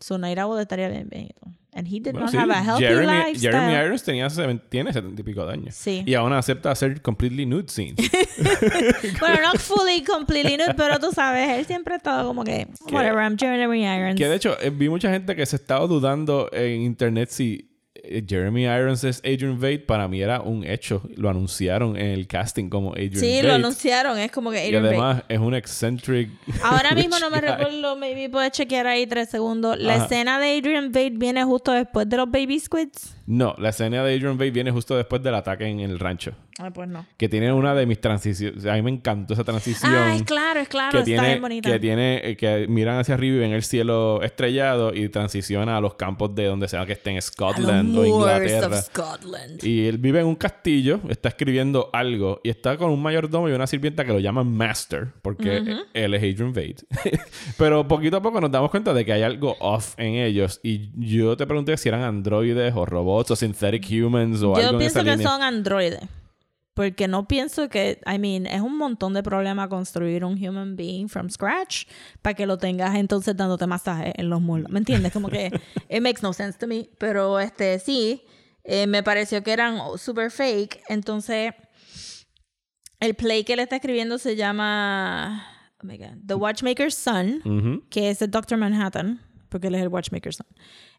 So Night Owl estaría bien viejito. And he did Bueno, not sí, have a healthy Jeremy, lifestyle. Jeremy Irons tenía, seven- tiene 70 y pico de años. Sí. Y aún acepta hacer completely nude scenes. bueno, no fully, completely nude, pero tú sabes, él siempre ha estado como que, whatever, I'm Jeremy Irons. que de hecho, eh, vi mucha gente que se estaba dudando en internet si Jeremy Irons es Adrian Vade. Para mí era un hecho. Lo anunciaron en el casting como Adrian sí, Vade. lo anunciaron, es como que Y Adrian Vade. además es un eccentric. Ahora mismo no me recuerdo, maybe puedes chequear ahí tres segundos. La Ajá. escena de Adrian Vade viene justo después de los Baby Squids. No, la escena de Adrian Vade viene justo después del ataque en el rancho. Ah, pues no. Que tiene una de mis transiciones. A mí me encantó esa transición. Ah, es claro, es claro, que está tiene, bien bonita. que tiene eh, que miran hacia arriba y ven el cielo estrellado y transiciona a los campos de donde sea que esté en Scotland o Inglaterra. of Scotland. Y él vive en un castillo, está escribiendo algo y está con un mayordomo y una sirvienta que lo llaman Master, porque él es Adrian Vade. Pero poquito a poco nos damos cuenta de que hay algo off en ellos. Y yo te pregunté si eran androides o robots o synthetic humans o Yo algo en pienso esa que línea. son androides. Porque no pienso que, I mean, es un montón de problema construir un human being from scratch para que lo tengas entonces dándote masaje en los muslos. ¿Me entiendes? Como que it makes no sense to me. Pero este sí, eh, me pareció que eran super fake. Entonces, el play que él está escribiendo se llama oh my God, The Watchmaker's Son, que es el Doctor Manhattan, porque él es el Watchmaker's Son.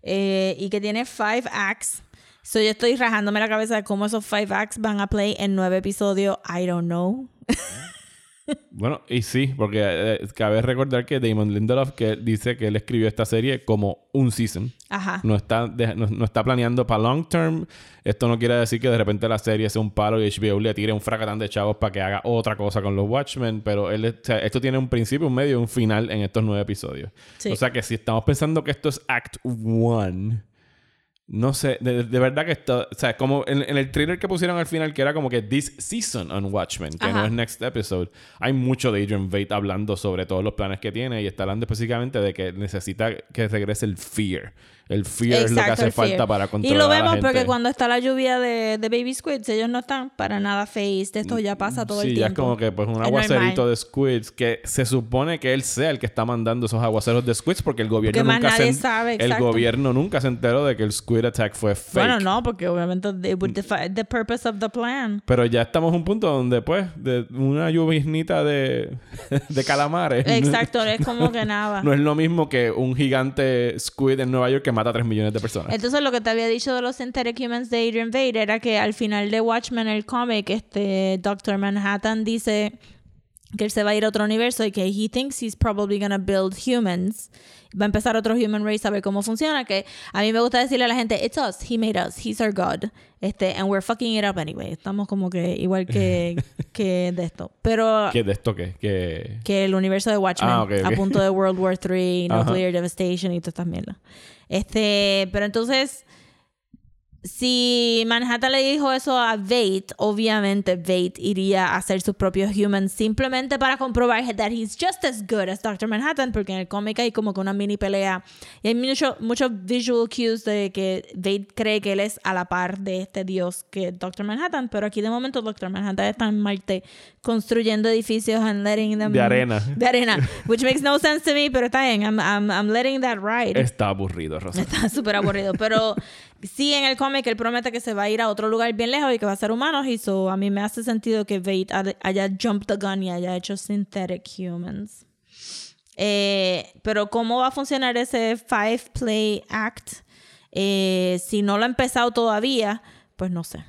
Eh, y que tiene five acts. So yo estoy rajándome la cabeza de cómo esos five acts van a play en nueve episodios. I don't know. Bueno, y sí, porque eh, cabe recordar que Damon Lindelof que dice que él escribió esta serie como un season. Ajá. No está, de- no, no está planeando para long term. Esto no quiere decir que de repente la serie sea un palo y HBO le tire un fracatán de chavos para que haga otra cosa con los Watchmen. Pero él, o sea, esto tiene un principio, un medio y un final en estos nueve episodios. Sí. O sea que si estamos pensando que esto es Act 1, no sé, de, de verdad que esto, o sea, como en, en el trailer que pusieron al final, que era como que This Season on Watchmen, que no es Next Episode, hay mucho de Adrian Veidt hablando sobre todos los planes que tiene y está hablando específicamente de que necesita que regrese el fear. El fear es lo que Exacto, hace falta fear. para Y controlar lo a la vemos gente. porque cuando está la lluvia de, de Baby Squids, ellos no están para nada faced. Esto ya pasa todo sí, el ya es tiempo. como que pues un aguacerito de squids que se supone que él sea el que está mandando esos aguaceros de squids porque el gobierno Porque más nunca nadie se sabe, el exacto. gobierno nunca se enteró de que el squid attack fue fake. Bueno, no, porque obviamente it would defy the purpose of the plan. Pero ya estamos a un punto donde, pues, de una lluviznita de, de calamares. Exacto, es como que nada. No es lo mismo que un gigante squid en Nueva York que mata a 3 millones de personas. Entonces lo que te había dicho de los Synthetic Humans de Adrian Veidt era que al final de Watchmen, el cómic, este Doctor Manhattan dice que él se va a ir a otro universo y que he thinks he's probably gonna build humans. Va a empezar otro human race a ver cómo funciona. Que a mí me gusta decirle a la gente, it's us, he made us, he's our god. Este, and we're fucking it up anyway. Estamos como que igual que, que de esto. Pero ¿Qué de esto qué? Que... que el universo de Watchmen Ah, ok, ok. a punto de World War III, Ajá. Nuclear Devastation y todas estas mierdas. Este, pero entonces, si Manhattan le dijo eso a Veidt, obviamente Veidt iría a hacer sus propios humans simplemente para comprobar that he's just as good as Dr. Manhattan, porque en el cómic hay como que una mini pelea y hay muchos muchos visual cues de que Veidt cree que él es a la par de este dios que es Dr. Manhattan, pero aquí de momento Dr. Manhattan está en Marte construyendo edificios and letting them De arena. de arena, which makes no sense to me, pero está bien, I'm, I'm, I'm letting that ride. Está aburrido, Rosa. Está súper aburrido. Pero sí, en el cómic él promete que se va a ir a otro lugar bien lejos y que va a ser humanos. Y so, a mí me hace sentido que ha- haya jumped the gun y haya hecho synthetic humans. Eh, pero ¿cómo va a funcionar ese five play act? Eh, si no lo ha empezado todavía, pues no sé.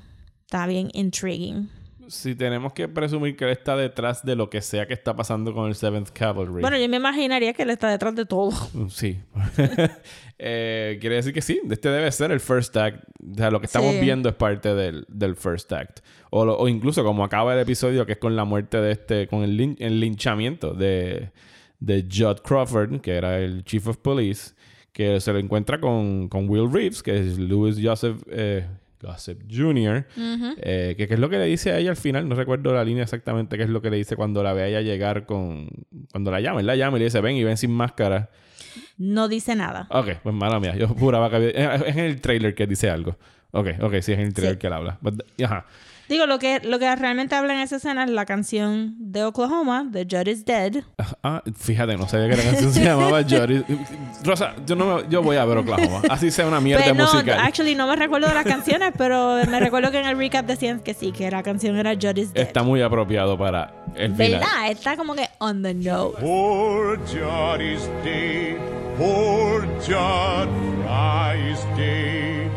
Está bien intriguing. Si tenemos que presumir que él está detrás de lo que sea que está pasando con el Seventh Cavalry. Bueno, yo me imaginaría que él está detrás de todo. Mm, Sí. Eh, quiere decir que sí. Este debe ser el first act. O sea, lo que estamos Sí. viendo es parte del, del first act. O, lo- o incluso como acaba el episodio, que es con la muerte de este... Con el, lin- el linchamiento de, de Judd Crawford, que era el Chief of Police, que se lo encuentra con, con Will Reeves, que es Louis Joseph... Eh, Gossip Jr., eh, que, que es lo que le dice a ella al final, no recuerdo la línea exactamente qué es lo que le dice cuando la ve a ella llegar con... Cuando la llama, él la llama y le dice, ven y ven sin máscara. No dice nada. Ok, pues mala mía. Yo juraba que. Es es en el trailer que dice algo. Ok, ok, sí, es en el trailer Sí. que él habla. But- ajá. Digo, lo que, lo que realmente habla en esa escena es la canción de Oklahoma, de Judd is Dead. Ah, fíjate, no sabía que la canción se llamaba Jory. Rosa, yo, no me- yo voy a ver Oklahoma. Así sea una mierda Pero Pues no, musical. actually no me recuerdo de las canciones, pero me recuerdo que en el recap decían que sí, que la canción era Judd is Dead. Está muy apropiado para el final. ¿Verdad? Está como que on the nose. Poor Judd is dead. Poor Judd Fry is dead.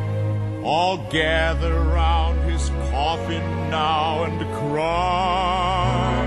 All gather round his coffin now and cry.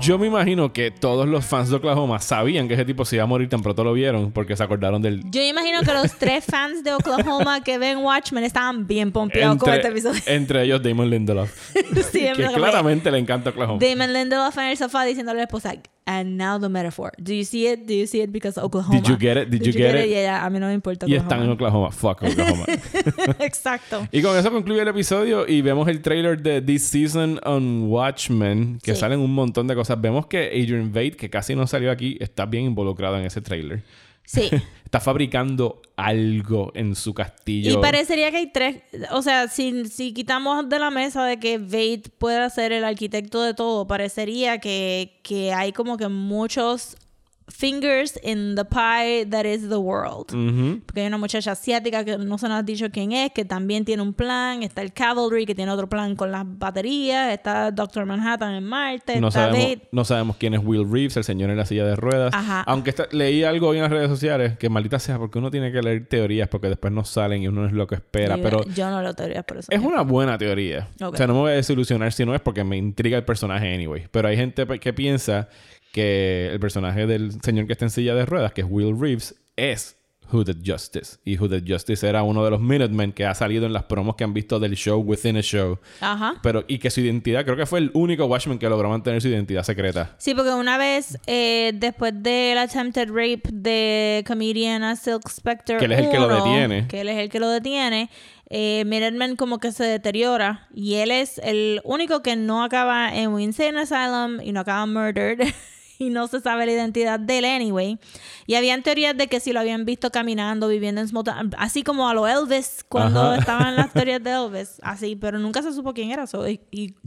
Yo me imagino que todos los fans de Oklahoma sabían que ese tipo se iba a morir tan pronto lo vieron porque se acordaron del... Yo imagino que los tres fans de Oklahoma que ven Watchmen estaban bien pompeados con este episodio. entre ellos Damon Lindelof. Sí, que claramente le encanta Oklahoma. Damon Lindelof en el sofá diciéndole a la esposa, and now the metaphor. Do you see it? Do you see it? Because Oklahoma. Did you get it? Did you get it? Y ella, a mí no me importa y están en Oklahoma. Oklahoma. Fuck Oklahoma. Exacto. Y con eso concluye el episodio y vemos el trailer de This Season on Watchmen, que Sí. salen un montón de cosas. Vemos que Adrian Veidt, que casi no salió aquí, está bien involucrado en ese trailer. Sí. Está fabricando algo en su castillo. Y parecería que hay tres, o sea, si, si quitamos de la mesa de que Vade pueda ser el arquitecto de todo, parecería que, que hay como que muchos fingers in the pie that is the world. Ujú. Porque hay una muchacha asiática que no se nos ha dicho quién es, que también tiene un plan. Está el Cavalry, que tiene otro plan con las baterías. Está Doctor Manhattan en Marte. No está sabemos, Vade. no sabemos quién es Will Reeves, el señor en la silla de ruedas. Ajá. Aunque está- leí algo hoy en las redes sociales, que maldita sea, porque uno tiene que leer teorías porque después no salen y uno no es lo que espera. Yo- pero yo no lo teoría por eso. es una buena teoría. O sea, no me voy a desilusionar si no es porque me intriga el personaje anyway. Pero hay gente pe- que piensa que el personaje del señor que está en silla de ruedas, que es Will Reeves, es Hooded Justice. Y Hooded Justice era uno de los Minutemen que ha salido en las promos que han visto del show Within a Show. Ajá. Pero, y que su identidad, creo que fue el único Watchman que logró mantener su identidad secreta. Sí, porque una vez, eh, después del attempted rape de comedian a Silk Spectre, Que él es el que lo 1, detiene. Que él es el que lo detiene. Eh, Minuteman como que se deteriora y él es el único que no acaba en insane asylum y no acaba murdered y no se sabe la identidad de él anyway. Y habían teorías de que si lo habían visto caminando, viviendo en Smalltown, así como a lo Elvis cuando Ajá. estaban las teorías de Elvis, así, pero nunca se supo quién era, so it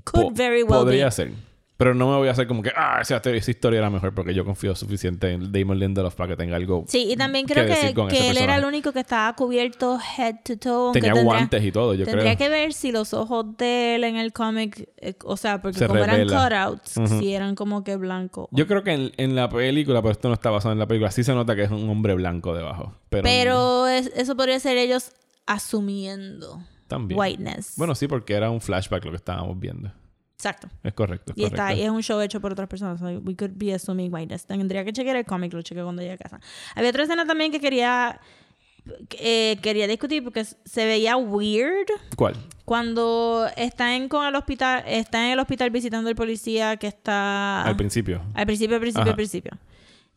could Po- very well Podría be. ser. Pero no me voy a hacer como que, ah, esa, historia era mejor porque yo confío suficiente en Damon Lindelof para que tenga algo. Sí, y también creo que, que él era el único que estaba cubierto head to toe. Tenía tendría- guantes y todo, yo Tendría creo. que ver si los ojos de él en el cómic, eh, o sea, porque Se como revela. eran cutouts, si eran como que blancos. Yo creo que en, en la película, pero esto no está basado en la película, sí se nota que es un hombre blanco debajo. Pero, Pero es- eso podría ser ellos asumiendo también. whiteness. Bueno, sí, porque era un flashback lo que estábamos viendo. Exacto. Es correcto. Es Y está, y es un show hecho por otras personas. so we could be assuming whiteness. Tendría que chequear el cómic, lo chequeé cuando llegué a casa. Había otra escena también que quería eh, quería discutir porque se veía weird ¿Cuál? cuando está en con el hospital, está en el hospital visitando al policía que está Al principio. al principio, al principio, Ajá. al principio.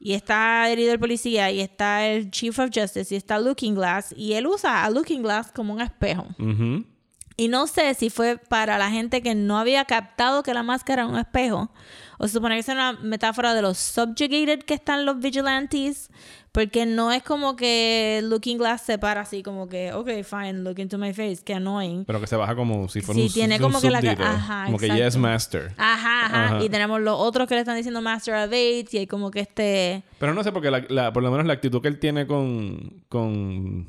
Y está herido el policía y está el Chief of Justice y está Looking Glass y él usa a Looking Glass como un espejo. Ujú. Y no sé si fue para la gente que no había captado que la máscara era un espejo. O se supone que es una metáfora de los subjugated que están los vigilantes. Porque no es como que Looking Glass se para así como que, ok, fine, look into my face, qué annoying. Pero que se baja como si fuera Sí, un tiene un como que la- ajá, Como que exacto. yes master. Ajá, ajá, Ajá. Y tenemos los otros que le están diciendo Master of Eight y hay como que este... Pero no sé, porque la, la- por lo menos la actitud que él tiene con. con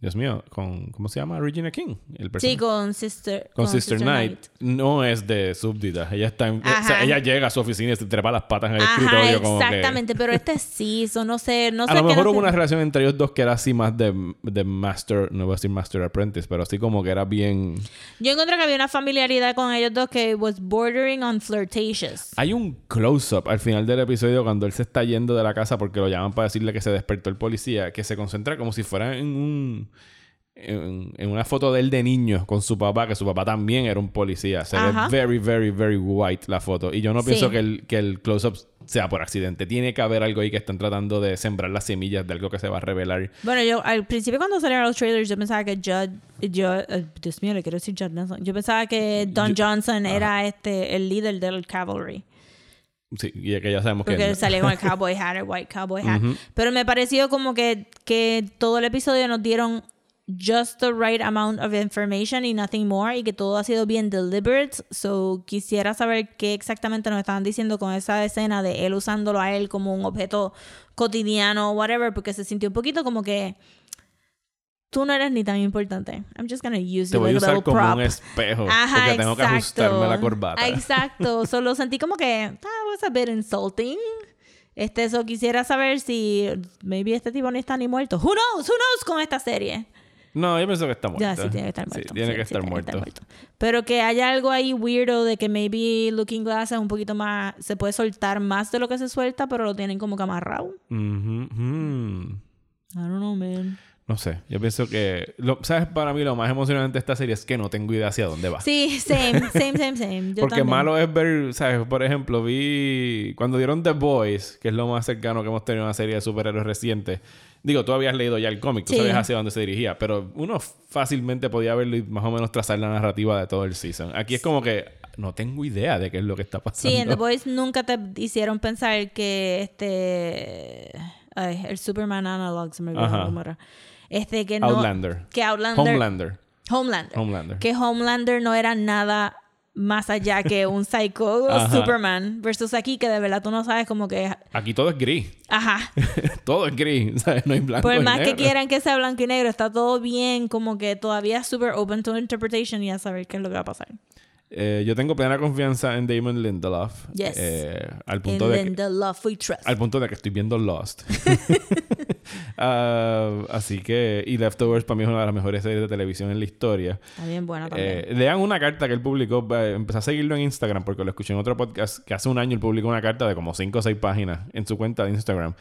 Dios mío, con. ¿Cómo se llama? Regina King. El Sí, personaje. con Sister... con Sister, Knight, no es de súbdita. Ella está en- o sea, ella llega a su oficina y se trepa las patas en el Ajá, escritorio como que- exactamente. Pero este sí, eso no sé, no sé A lo mejor no hubo sé. una relación entre ellos dos que era así más de, de Master, no voy a decir Master Apprentice, pero así como que era bien... Yo encontré que había una familiaridad con ellos dos que was bordering on flirtatious. Hay un close-up al final del episodio cuando él se está yendo de la casa porque lo llaman para decirle que se despertó el policía, que se concentra como si fuera en un... En, en una foto de él de niño con su papá, que su papá también era un policía. Se Ajá. ve very, very, very white la foto. Y yo no Sí. pienso que el, que el close-up sea por accidente. Tiene que haber algo ahí que están tratando de sembrar las semillas de algo que se va a revelar. Bueno, yo al principio cuando salieron los trailers yo pensaba que Judd, yo, eh, Dios mío, le quiero decir Judd Nelson. Yo pensaba que Don Yo- Johnson era este el líder del cavalry. Sí, y que ya sabemos Porque que... él salía con el cowboy hat, el white cowboy hat. Pero me pareció como que, que todo el episodio nos dieron just the right amount of information y nothing more y que todo ha sido bien deliberate. So quisiera saber qué exactamente nos estaban diciendo con esa escena de él usándolo a él como un objeto cotidiano o whatever, porque se sintió un poquito como que tú no eres ni tan importante. I'm just gonna use Te you voy a like a usar como prop. un espejo. Ajá, porque tengo que ajustarme la corbata. Exacto. Solo sentí como que that was a bit insulting. Este, eso quisiera saber si maybe este tipo ni está ni muerto. Who knows? Who knows con esta serie? No, yo pienso que está muerto. Ya, sí tiene que estar Sí, muerto. tiene Sí, que sí, estar tiene muerto. Pero que haya algo ahí weirdo de que maybe Looking Glass es un poquito más... Se puede soltar más de lo que se suelta, pero lo tienen como que amarrado. Ujú, ujú. I don't know, man. No sé, yo pienso que... Lo, ¿Sabes? Para mí lo más emocionante de esta serie es que no tengo idea hacia dónde va. Sí, same, same, same, same. Yo Porque también. malo es ver, ¿sabes? Por ejemplo, vi cuando dieron The Boys, que es lo más cercano que hemos tenido a una serie de superhéroes reciente. Digo, tú habías leído ya el cómic, tú Sí. sabías hacia dónde se dirigía, pero uno fácilmente podía verlo y más o menos trazar la narrativa de todo el season. Aquí es como que no tengo idea de qué es lo que está pasando. Sí, en The Boys nunca te hicieron pensar que este Ay, el Superman Analog, se me olvidó cómo era. Este, que no... Outlander. Que Outlander... Homelander. Homelander. Homelander. Que Homelander no era nada más allá que un psycho. Superman. Versus aquí, que de verdad tú no sabes como que... Aquí todo es gris. Ajá. todo es gris. ¿sabes? No hay blanco Por y más que negro. quieran que sea blanco y negro, está todo bien, como que todavía es super open to interpretation y a saber qué es lo que va a pasar. Eh, yo tengo plena confianza en Damon Lindelof. Yes. Eh, al punto In de que- Love We Trust. Al punto de que estoy viendo Lost. Ah, así que... Y Leftovers para mí es una de las mejores series de televisión en la historia. Está bien buena también. Eh, lean una carta que él publicó. eh, empecé a seguirlo en Instagram porque lo escuché en otro podcast que hace un año él publicó una carta de como 5 o 6 páginas en su cuenta de Instagram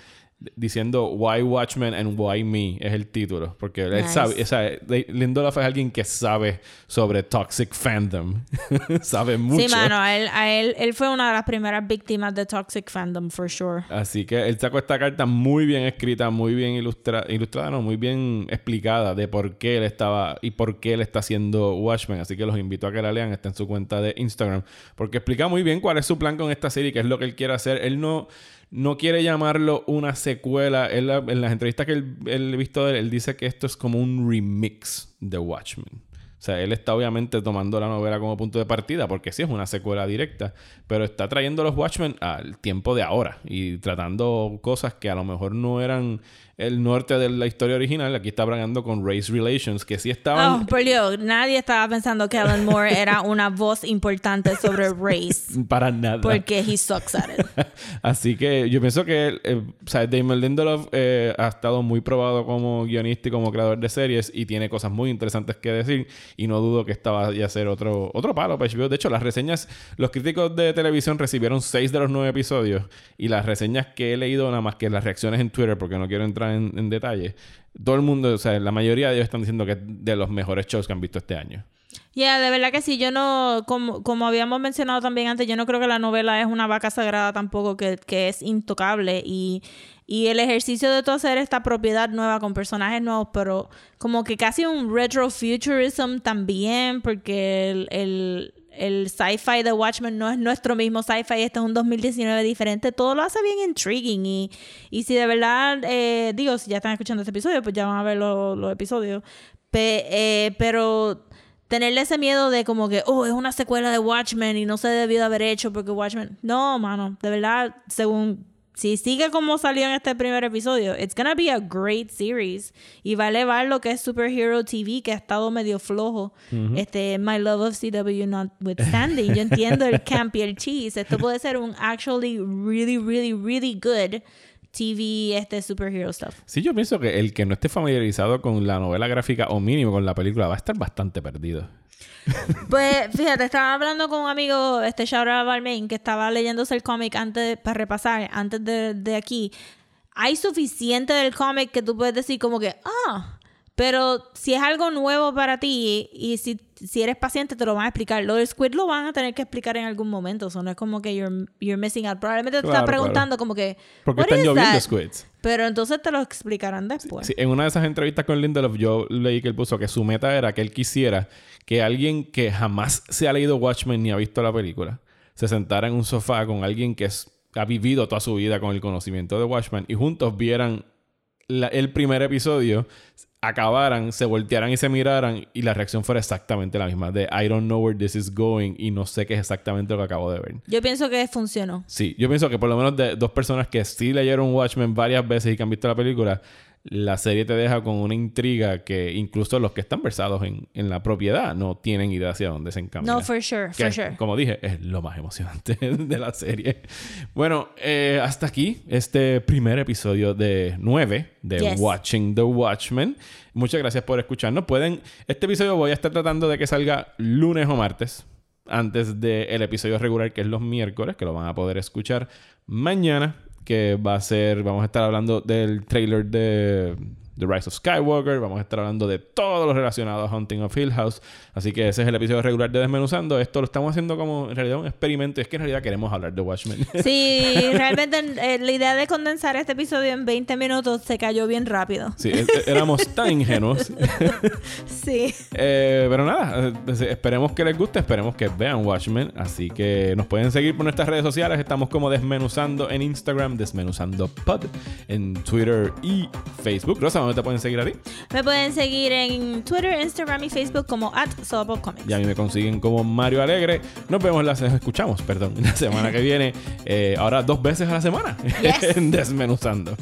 diciendo Why Watchmen and Why Me es el título. Porque él sabe, o sea, de- Lindelof es alguien que sabe sobre toxic fandom. sabe mucho. Sí, mano, a él, a él, él fue una de las primeras víctimas de Toxic Fandom, for sure. Así que él sacó esta carta muy bien escrita, muy bien ilustra ilustrada, no, muy bien explicada de por qué él estaba y por qué él está haciendo Watchmen. Así que los invito a que la lean, está en su cuenta de Instagram, porque explica muy bien cuál es su plan con esta serie, qué es lo que él quiere hacer. Él no, no quiere llamarlo una secuela. En las entrevistas que él, él visto de él, él dice que esto es como un remix de Watchmen. O sea, él está obviamente tomando la novela como punto de partida, porque sí es una secuela directa, pero está trayendo los Watchmen al tiempo de ahora y tratando cosas que a lo mejor no eran el norte de la historia original. Aquí está bragando con race relations, que sí estaban Oh, por Dios, nadie estaba pensando que Alan Moore era una voz importante sobre race. para nada. Porque he sucks at it. Así que yo pienso que eh, o sea, Damon Lindelof eh, ha estado muy probado como guionista y como creador de series y tiene cosas muy interesantes que decir y no dudo que esta vaya a ser otro, otro palo para HBO. De hecho, las reseñas, los críticos de televisión recibieron seis de los nueve episodios y las reseñas que he leído, nada más que las reacciones en Twitter, porque no quiero entrar en, en detalle, todo el mundo, o sea, la mayoría de ellos están diciendo que es de los mejores shows que han visto este año. Ya, de verdad que sí. Yo no, como, como habíamos mencionado también antes, yo no creo que la novela es una vaca sagrada tampoco, que, que es intocable. Y, y el ejercicio de tú hacer esta propiedad nueva con personajes nuevos, pero como que casi un retrofuturism también, porque el, el, el sci-fi de Watchmen no es nuestro mismo sci-fi, este es un 2019 diferente, todo lo hace bien intriguing. Y, y si de verdad, eh, digo, si ya están escuchando este episodio, pues ya van a ver lo- los episodios. Pe- eh, pero tenerle ese miedo de como que, oh, es una secuela de Watchmen y no se debió de haber hecho porque Watchmen. No, mano, de verdad, según. Si sigue como salió en este primer episodio, it's gonna be a great series. Y va a elevar lo que es Superhero TV, que ha estado medio flojo. Este, My Love of CW notwithstanding. Yo entiendo el camp y el cheese. Esto puede ser un actually really, really, really good TV, este superhero stuff. Sí, yo pienso que el que no esté familiarizado con la novela gráfica o mínimo con la película va a estar bastante perdido. Pues fíjate, estaba hablando con un amigo, este Shaura Balmain, que estaba leyéndose el cómic antes para repasar, antes de, de aquí. Hay suficiente del cómic que tú puedes decir como que, ah, pero si es algo nuevo para ti y si, si eres paciente te lo van a explicar. Lo del Squid lo van a tener que explicar en algún momento. O sea, no es como que you're, you're missing out. Probablemente te Claro, estás preguntando como que, Porque "What están lloviendo that?" squids. Pero entonces te lo explicarán después. Sí, en una de esas entrevistas con Lindelof, yo leí que él puso que su meta era que él quisiera que alguien que jamás se ha leído Watchmen ni ha visto la película se sentara en un sofá con alguien que es- ha vivido toda su vida con el conocimiento de Watchmen y juntos vieran la- el primer episodio, acabaran, se voltearan y se miraran y la reacción fuera exactamente la misma de I don't know where this is going y no sé qué es exactamente lo que acabo de ver. Yo pienso que funcionó. Sí, yo pienso que por lo menos de dos personas que sí leyeron Watchmen varias veces y que han visto la película, la serie te deja con una intriga que incluso los que están versados en, en la propiedad no tienen idea hacia dónde se encamina. No, for sure, Que, for sure. Como dije, es lo más emocionante de la serie. Bueno, eh, hasta aquí este primer episodio de 9 de Yes. Watching the Watchmen. Muchas gracias por escucharnos. Pueden, este episodio voy a estar tratando de que salga lunes o martes antes del episodio regular que es los miércoles, que lo van a poder escuchar mañana, que va a ser, vamos a estar hablando del trailer de, The Rise of Skywalker. Vamos a estar hablando de todo lo relacionado a Hunting of Hill House. Así que ese es el episodio regular de Desmenuzando. Esto lo estamos haciendo como en realidad un experimento. Es que en realidad queremos hablar de Watchmen. Sí, realmente eh, la idea de condensar este episodio en 20 minutos se cayó bien rápido. sí, e- e- éramos tan ingenuos. Sí. Eh, pero nada, eh, esperemos que les guste, esperemos que vean Watchmen. Así que nos pueden seguir por nuestras redes sociales. Estamos como Desmenuzando en Instagram, Desmenuzando Pod en Twitter y Facebook. Rosa, ¿dónde te pueden seguir a ti? Me pueden seguir en Twitter, Instagram y Facebook como at Comics. Y a mí me consiguen como Mario Alegre. Nos vemos, la, escuchamos, perdón, la semana que viene. Eh, ahora dos veces a la semana Yes. Desmenuzando.